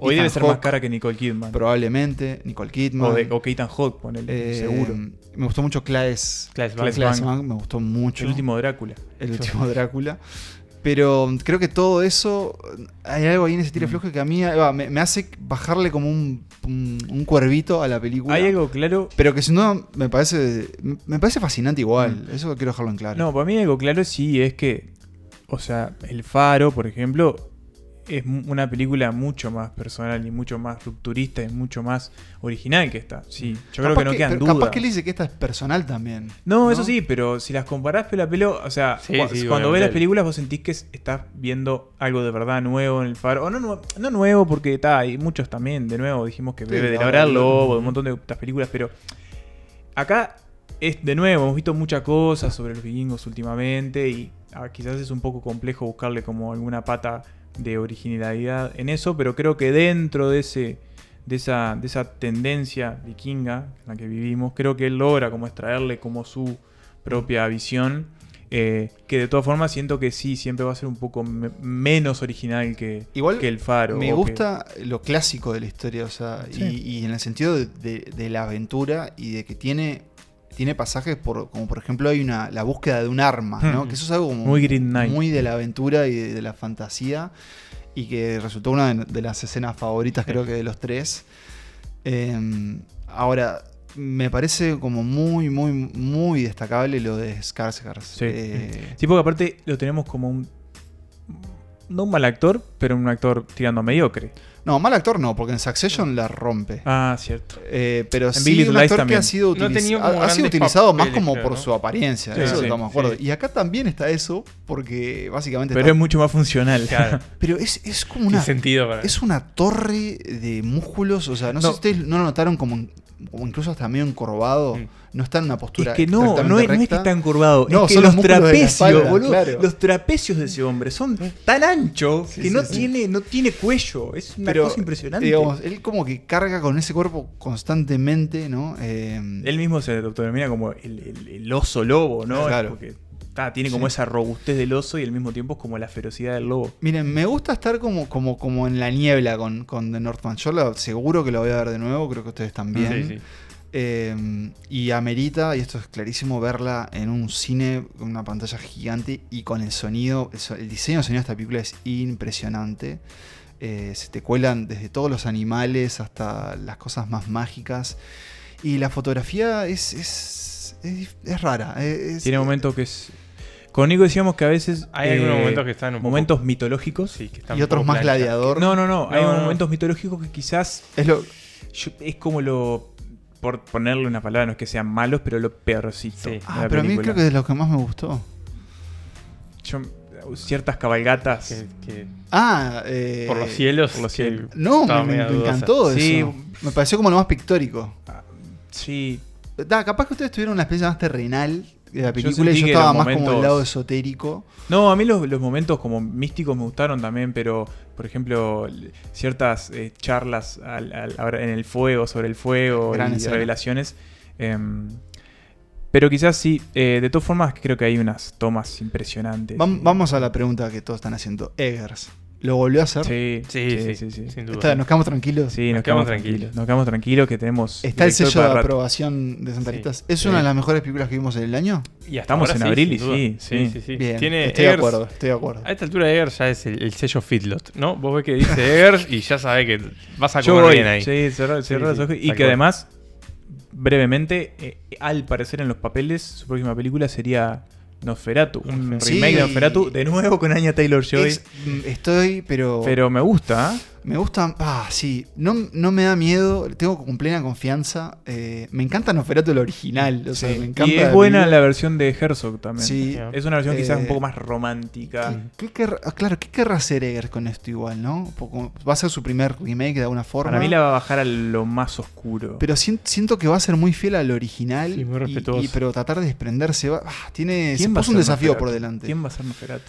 hoy debe ser más cara que Nicole Kidman. probablemente, Nicole Kidman. O, de, o que Ethan Hawke, ponele, Eh, seguro. Me gustó mucho Claes, Claes. Claes Claes Bang. Bang, me gustó mucho. El último Drácula. El último Drácula. Pero creo que todo eso, hay algo ahí en ese tiro Mm. flojo que a mí va, me, me hace bajarle como un, un, un cuervito a la película. Hay algo claro. Pero que sin duda me parece, me parece fascinante igual. Eso quiero dejarlo en claro. No, para mí algo claro sí es que, o sea, El Faro, por ejemplo, es una película mucho más personal y mucho más rupturista y mucho más original que esta. Sí, yo creo que no quedan pero dudas. Capaz que él dice que esta es personal también. No, eso sí, pero si las comparás pelo a pelo, o sea, Sí, cua- sí, cuando ves las películas vos sentís que es- estás viendo algo de verdad nuevo en el faro. O no, no nuevo, porque está, hay muchos también, de nuevo, dijimos que Sí, bebe de la hora lobo, de un montón de otras películas, pero acá es de nuevo, hemos visto muchas cosas sobre los vikingos últimamente y ah, quizás es un poco complejo buscarle como alguna pata de originalidad en eso, pero creo que dentro de ese de esa, de esa tendencia vikinga en la que vivimos, creo que él logra como extraerle como su propia visión, eh, que de todas formas siento que sí, siempre va a ser un poco me- menos original que, Igual que el faro. Me que- gusta lo clásico de la historia, o sea, Sí. y, y en el sentido de, de- de la aventura y de que tiene, tiene pasajes por, como por ejemplo hay una la búsqueda de un arma, ¿no? Hmm. Que eso es algo como Muy Green Knight. muy de la aventura y de, de la fantasía y que resultó una de, de las escenas favoritas Sí. creo que de los tres. Eh, ahora me parece como muy muy muy destacable lo de Skarsgård. Sí. Eh, Sí, porque aparte lo tenemos como un. No un mal actor, pero un actor tirando a mediocre. no, mal actor no, porque en Succession la rompe. Ah, cierto. Eh, pero sí, Big Little un actor que ha sido, No ha utiliz- tenido ha- como ha sido utilizado más como creo, por ¿no? su apariencia, Sí, eso sí, estamos de acuerdo. sí. Y acá también está eso, porque básicamente Pero está- es mucho más funcional. Claro. pero es, es como una sentido para. es una torre de músculos, o sea, no, sé No. si ustedes no lo notaron como, como incluso hasta medio encorvado, Mm. no está en una postura Es que no, no es, no es que está encorvado, No, es que son los trapecios, espalda, boludo, claro. los trapecios de ese hombre son tan anchos Sí, que sí, no, sí. Tiene, no tiene cuello. Es una Pero, cosa impresionante. Digamos, él como que carga con ese cuerpo constantemente, ¿no? Eh, Él mismo se autodenomina como el, el- el oso lobo, ¿no? Claro. Porque tiene como Sí. esa robustez del oso y al mismo tiempo es como la ferocidad del lobo. Miren, me gusta estar como, como, como en la niebla con, con The Northman. Yo la- seguro que lo voy a ver de nuevo, creo que ustedes también. Sí, sí. Eh, y amerita, y esto es clarísimo, verla en un cine con una pantalla gigante y con el sonido. El, diseño de sonido de esta película es impresionante. Eh, se te cuelan desde todos los animales hasta las cosas más mágicas. Y la fotografía es, es, es, es rara. es- Tiene momentos que es. Con Nico decíamos que a veces. eh, Hay algunos momentos que están un poco- Momentos mitológicos. Sí, que están y otros más gladiador. No, no, no. Hay No, no. momentos mitológicos que quizás. Es lo, yo- es como lo. Por ponerle una palabra, no es que sean malos, pero lo peorcito. Sí. de ah, la pero a mí creo que es de lo que más me gustó. Yo- ciertas cabalgatas. Que- que Ah, eh, por los cielos. por los que cielos. No, me, me- me encantó Sí. eso. Me pareció como lo más pictórico. Sí, Da, capaz que ustedes tuvieron una experiencia más terrenal de la película y yo estaba más como del lado esotérico. No, a mí los, los momentos como místicos me gustaron también, pero por ejemplo, ciertas eh, charlas al- al- ahora en el fuego, sobre el fuego Gran y escena. revelaciones. em, pero quizás sí, eh, de todas formas creo que hay unas tomas impresionantes. Vam- vamos a la pregunta que todos están haciendo. Eggers. Lo volvió a hacer. Sí, Sí, sí, sin duda. Nos quedamos tranquilos. Sí, nos, Nos quedamos quedamos tranquilos. tranquilos. Nos quedamos tranquilos que tenemos. Está el sello de rato. aprobación de Santa Sí. Rita. Es Sí. una de las mejores películas que vimos en el año. Y Estamos ahora en abril y sí, sí, sí. sí, sí. Bien, Tiene estoy de acuerdo, estoy de acuerdo. A esta altura Eggers ya es el, el sello Fitlot, ¿no? Vos ves que dice Eggers y ya sabés que vas a comer bien ahí. Sí, cerrar, Sí, cerrar sí, los ojos. Y que además, brevemente, eh, al parecer en los papeles, su próxima película sería Nosferatu. Un Nosferatu. remake de Nosferatu, de nuevo con Anya Taylor Joy. Es- mm, estoy, pero. Pero me gusta, ¿eh? Me gusta. Ah, sí. No, no me da miedo. Tengo con plena confianza. eh, me encanta Nosferatu el original. O sea, Sí. me encanta. Y es buena la versión de Herzog también. Sí. Es una versión quizás Eh, un poco más romántica. ¿Qué, qué querrá- ah, claro, ¿qué querrá hacer Eggers con esto igual, no? Va a ser su primer remake de alguna forma. Para mí la va a bajar a lo más oscuro. Pero sien- siento que va a ser muy fiel al original. Sí, muy y- respetuoso. y- pero tratar de desprenderse. va- ah, tiene, se ¿Quién va a puso un desafío Nosferatu? por delante. ¿Quién va a ser Nosferatu?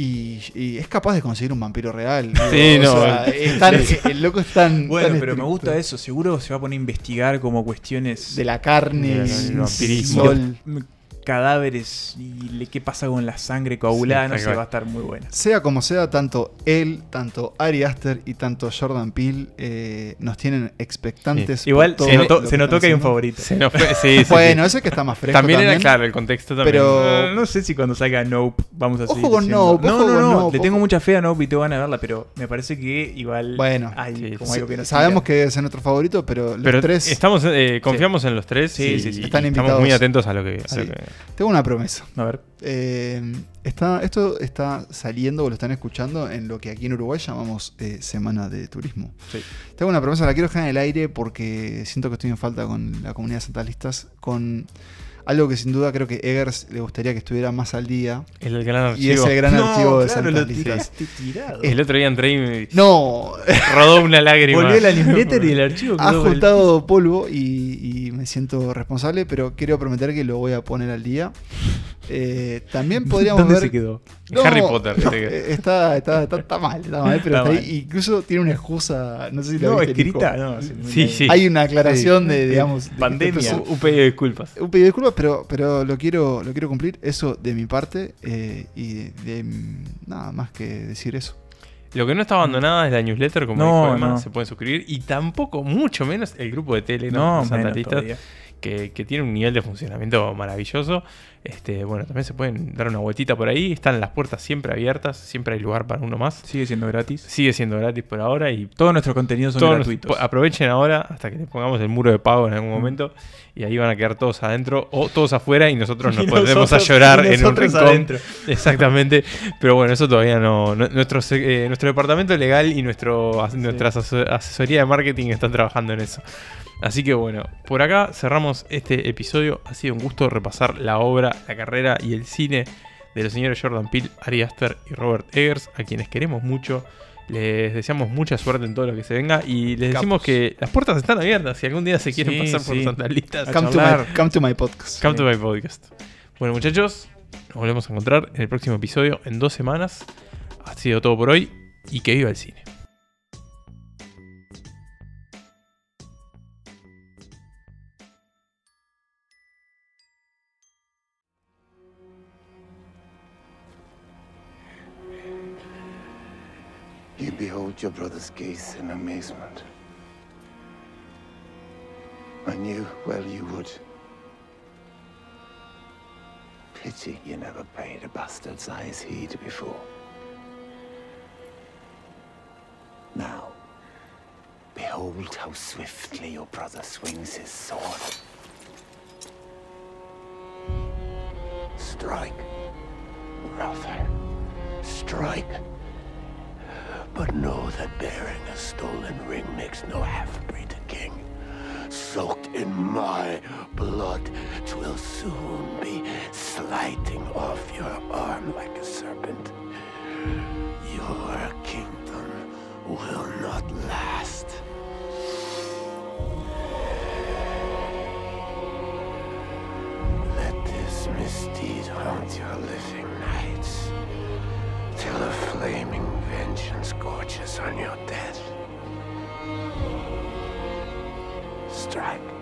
Y, y es capaz de conseguir un vampiro real. Sí, O no. sea, es tan- el loco es tan. Bueno, tan pero me gusta eso. Seguro se va a poner a investigar como cuestiones De la carne, del vampirismo. sol. Cadáveres y le- qué pasa con la sangre coagulada, Sí, no sé, va a estar muy buena. Sea como sea, tanto él, tanto Ari Aster y tanto Jordan Peele eh, nos tienen expectantes. Igual se notó, que se notó que hay un favorito. Se nos fue- sí, sí, sí. Bueno, ese que está más fresco. también, También, era claro el contexto también. Pero- no sé si cuando salga Nope vamos a Ojo seguir con diciendo- Nope, No, ojo no, con no. Nope, le tengo mucha fe a Nope y te van a verla, pero me parece que igual Bueno, hay sí, como Sí, algo que nos sabemos que es nuestro favorito, pero los Pero tres. estamos, eh, confiamos en los tres Sí, y, sí, sí. y Están estamos invitados. muy atentos a lo que... a Sí. lo que- Tengo una promesa. A ver. Eh, está, esto está saliendo o lo están escuchando en lo que aquí en Uruguay llamamos eh, Semana de Turismo. Sí. Tengo una promesa, la quiero dejar en el aire porque siento que estoy en falta con la comunidad santalistas, con algo que sin duda creo que Eggers le gustaría que estuviera más al día. El gran Y archivo. es el gran No, archivo de claro. El otro día entré y me No, rodó una lágrima. Volvió la newsletter y el archivo ha juntado polvo y, y me siento responsable, pero quiero prometer que lo voy a poner al día. Eh, también podríamos ¿Dónde ver. se quedó? No, Harry Potter. eh, Está, está, está, está mal, está mal, pero Está está ahí. incluso tiene una excusa, no sé si la No, viste, escrita, Nico. no. Sí, sí. Hay una aclaración Sí. de, digamos, de que Pandemia. Un, pedido de disculpas. Un pedido de disculpas, pero, pero lo quiero, lo quiero cumplir. Eso de mi parte. eh, y de, de- nada más que decir eso. Lo que no está abandonada es la newsletter, como No, dijo Emma, no. se pueden suscribir. Y tampoco, mucho menos, el grupo de Telegram No, que, que tiene un nivel de funcionamiento maravilloso. Este, bueno, también se pueden dar una vueltita por ahí. Están las puertas siempre abiertas, siempre hay lugar para uno más. Sigue siendo gratis. Sigue siendo gratis por ahora y Todos nuestros contenidos son todos gratuitos. nos- aprovechen ahora hasta que le pongamos el muro de pago en algún momento y ahí van a quedar todos adentro o todos afuera y nosotros nos pondremos a llorar en un rincón. adentro. Exactamente. Pero bueno, eso todavía no. nuestro, eh, nuestro departamento legal y nuestro, nuestra asesoría de marketing están trabajando en eso. Así que bueno, por acá cerramos este episodio. Ha sido un gusto repasar la obra, la carrera y el cine de los señores Jordan Peele, Ari Aster y Robert Eggers, a quienes queremos mucho. Les deseamos mucha suerte en todo lo que se venga y les decimos Capos. que las puertas están abiertas. Si algún día se quieren Sí, pasar por sí. santalistas, A Come come to my podcast. Come to my podcast. Bueno, muchachos, nos volvemos a encontrar en el próximo episodio en dos semanas. Ha sido todo por hoy y que viva el cine. You behold your brother's gaze in amazement. I knew well you would. Pity you never paid a bastard's eyes heed before. Now, behold how swiftly your brother swings his sword. Strike, brother. Strike. But know that bearing a stolen ring makes no half-breed a king. Soaked in my blood, twill soon be sliding off your arm like a serpent. Your kingdom will not last. Let this misdeed haunt your living nights till a flaming vengeance gorges on your death. Strike.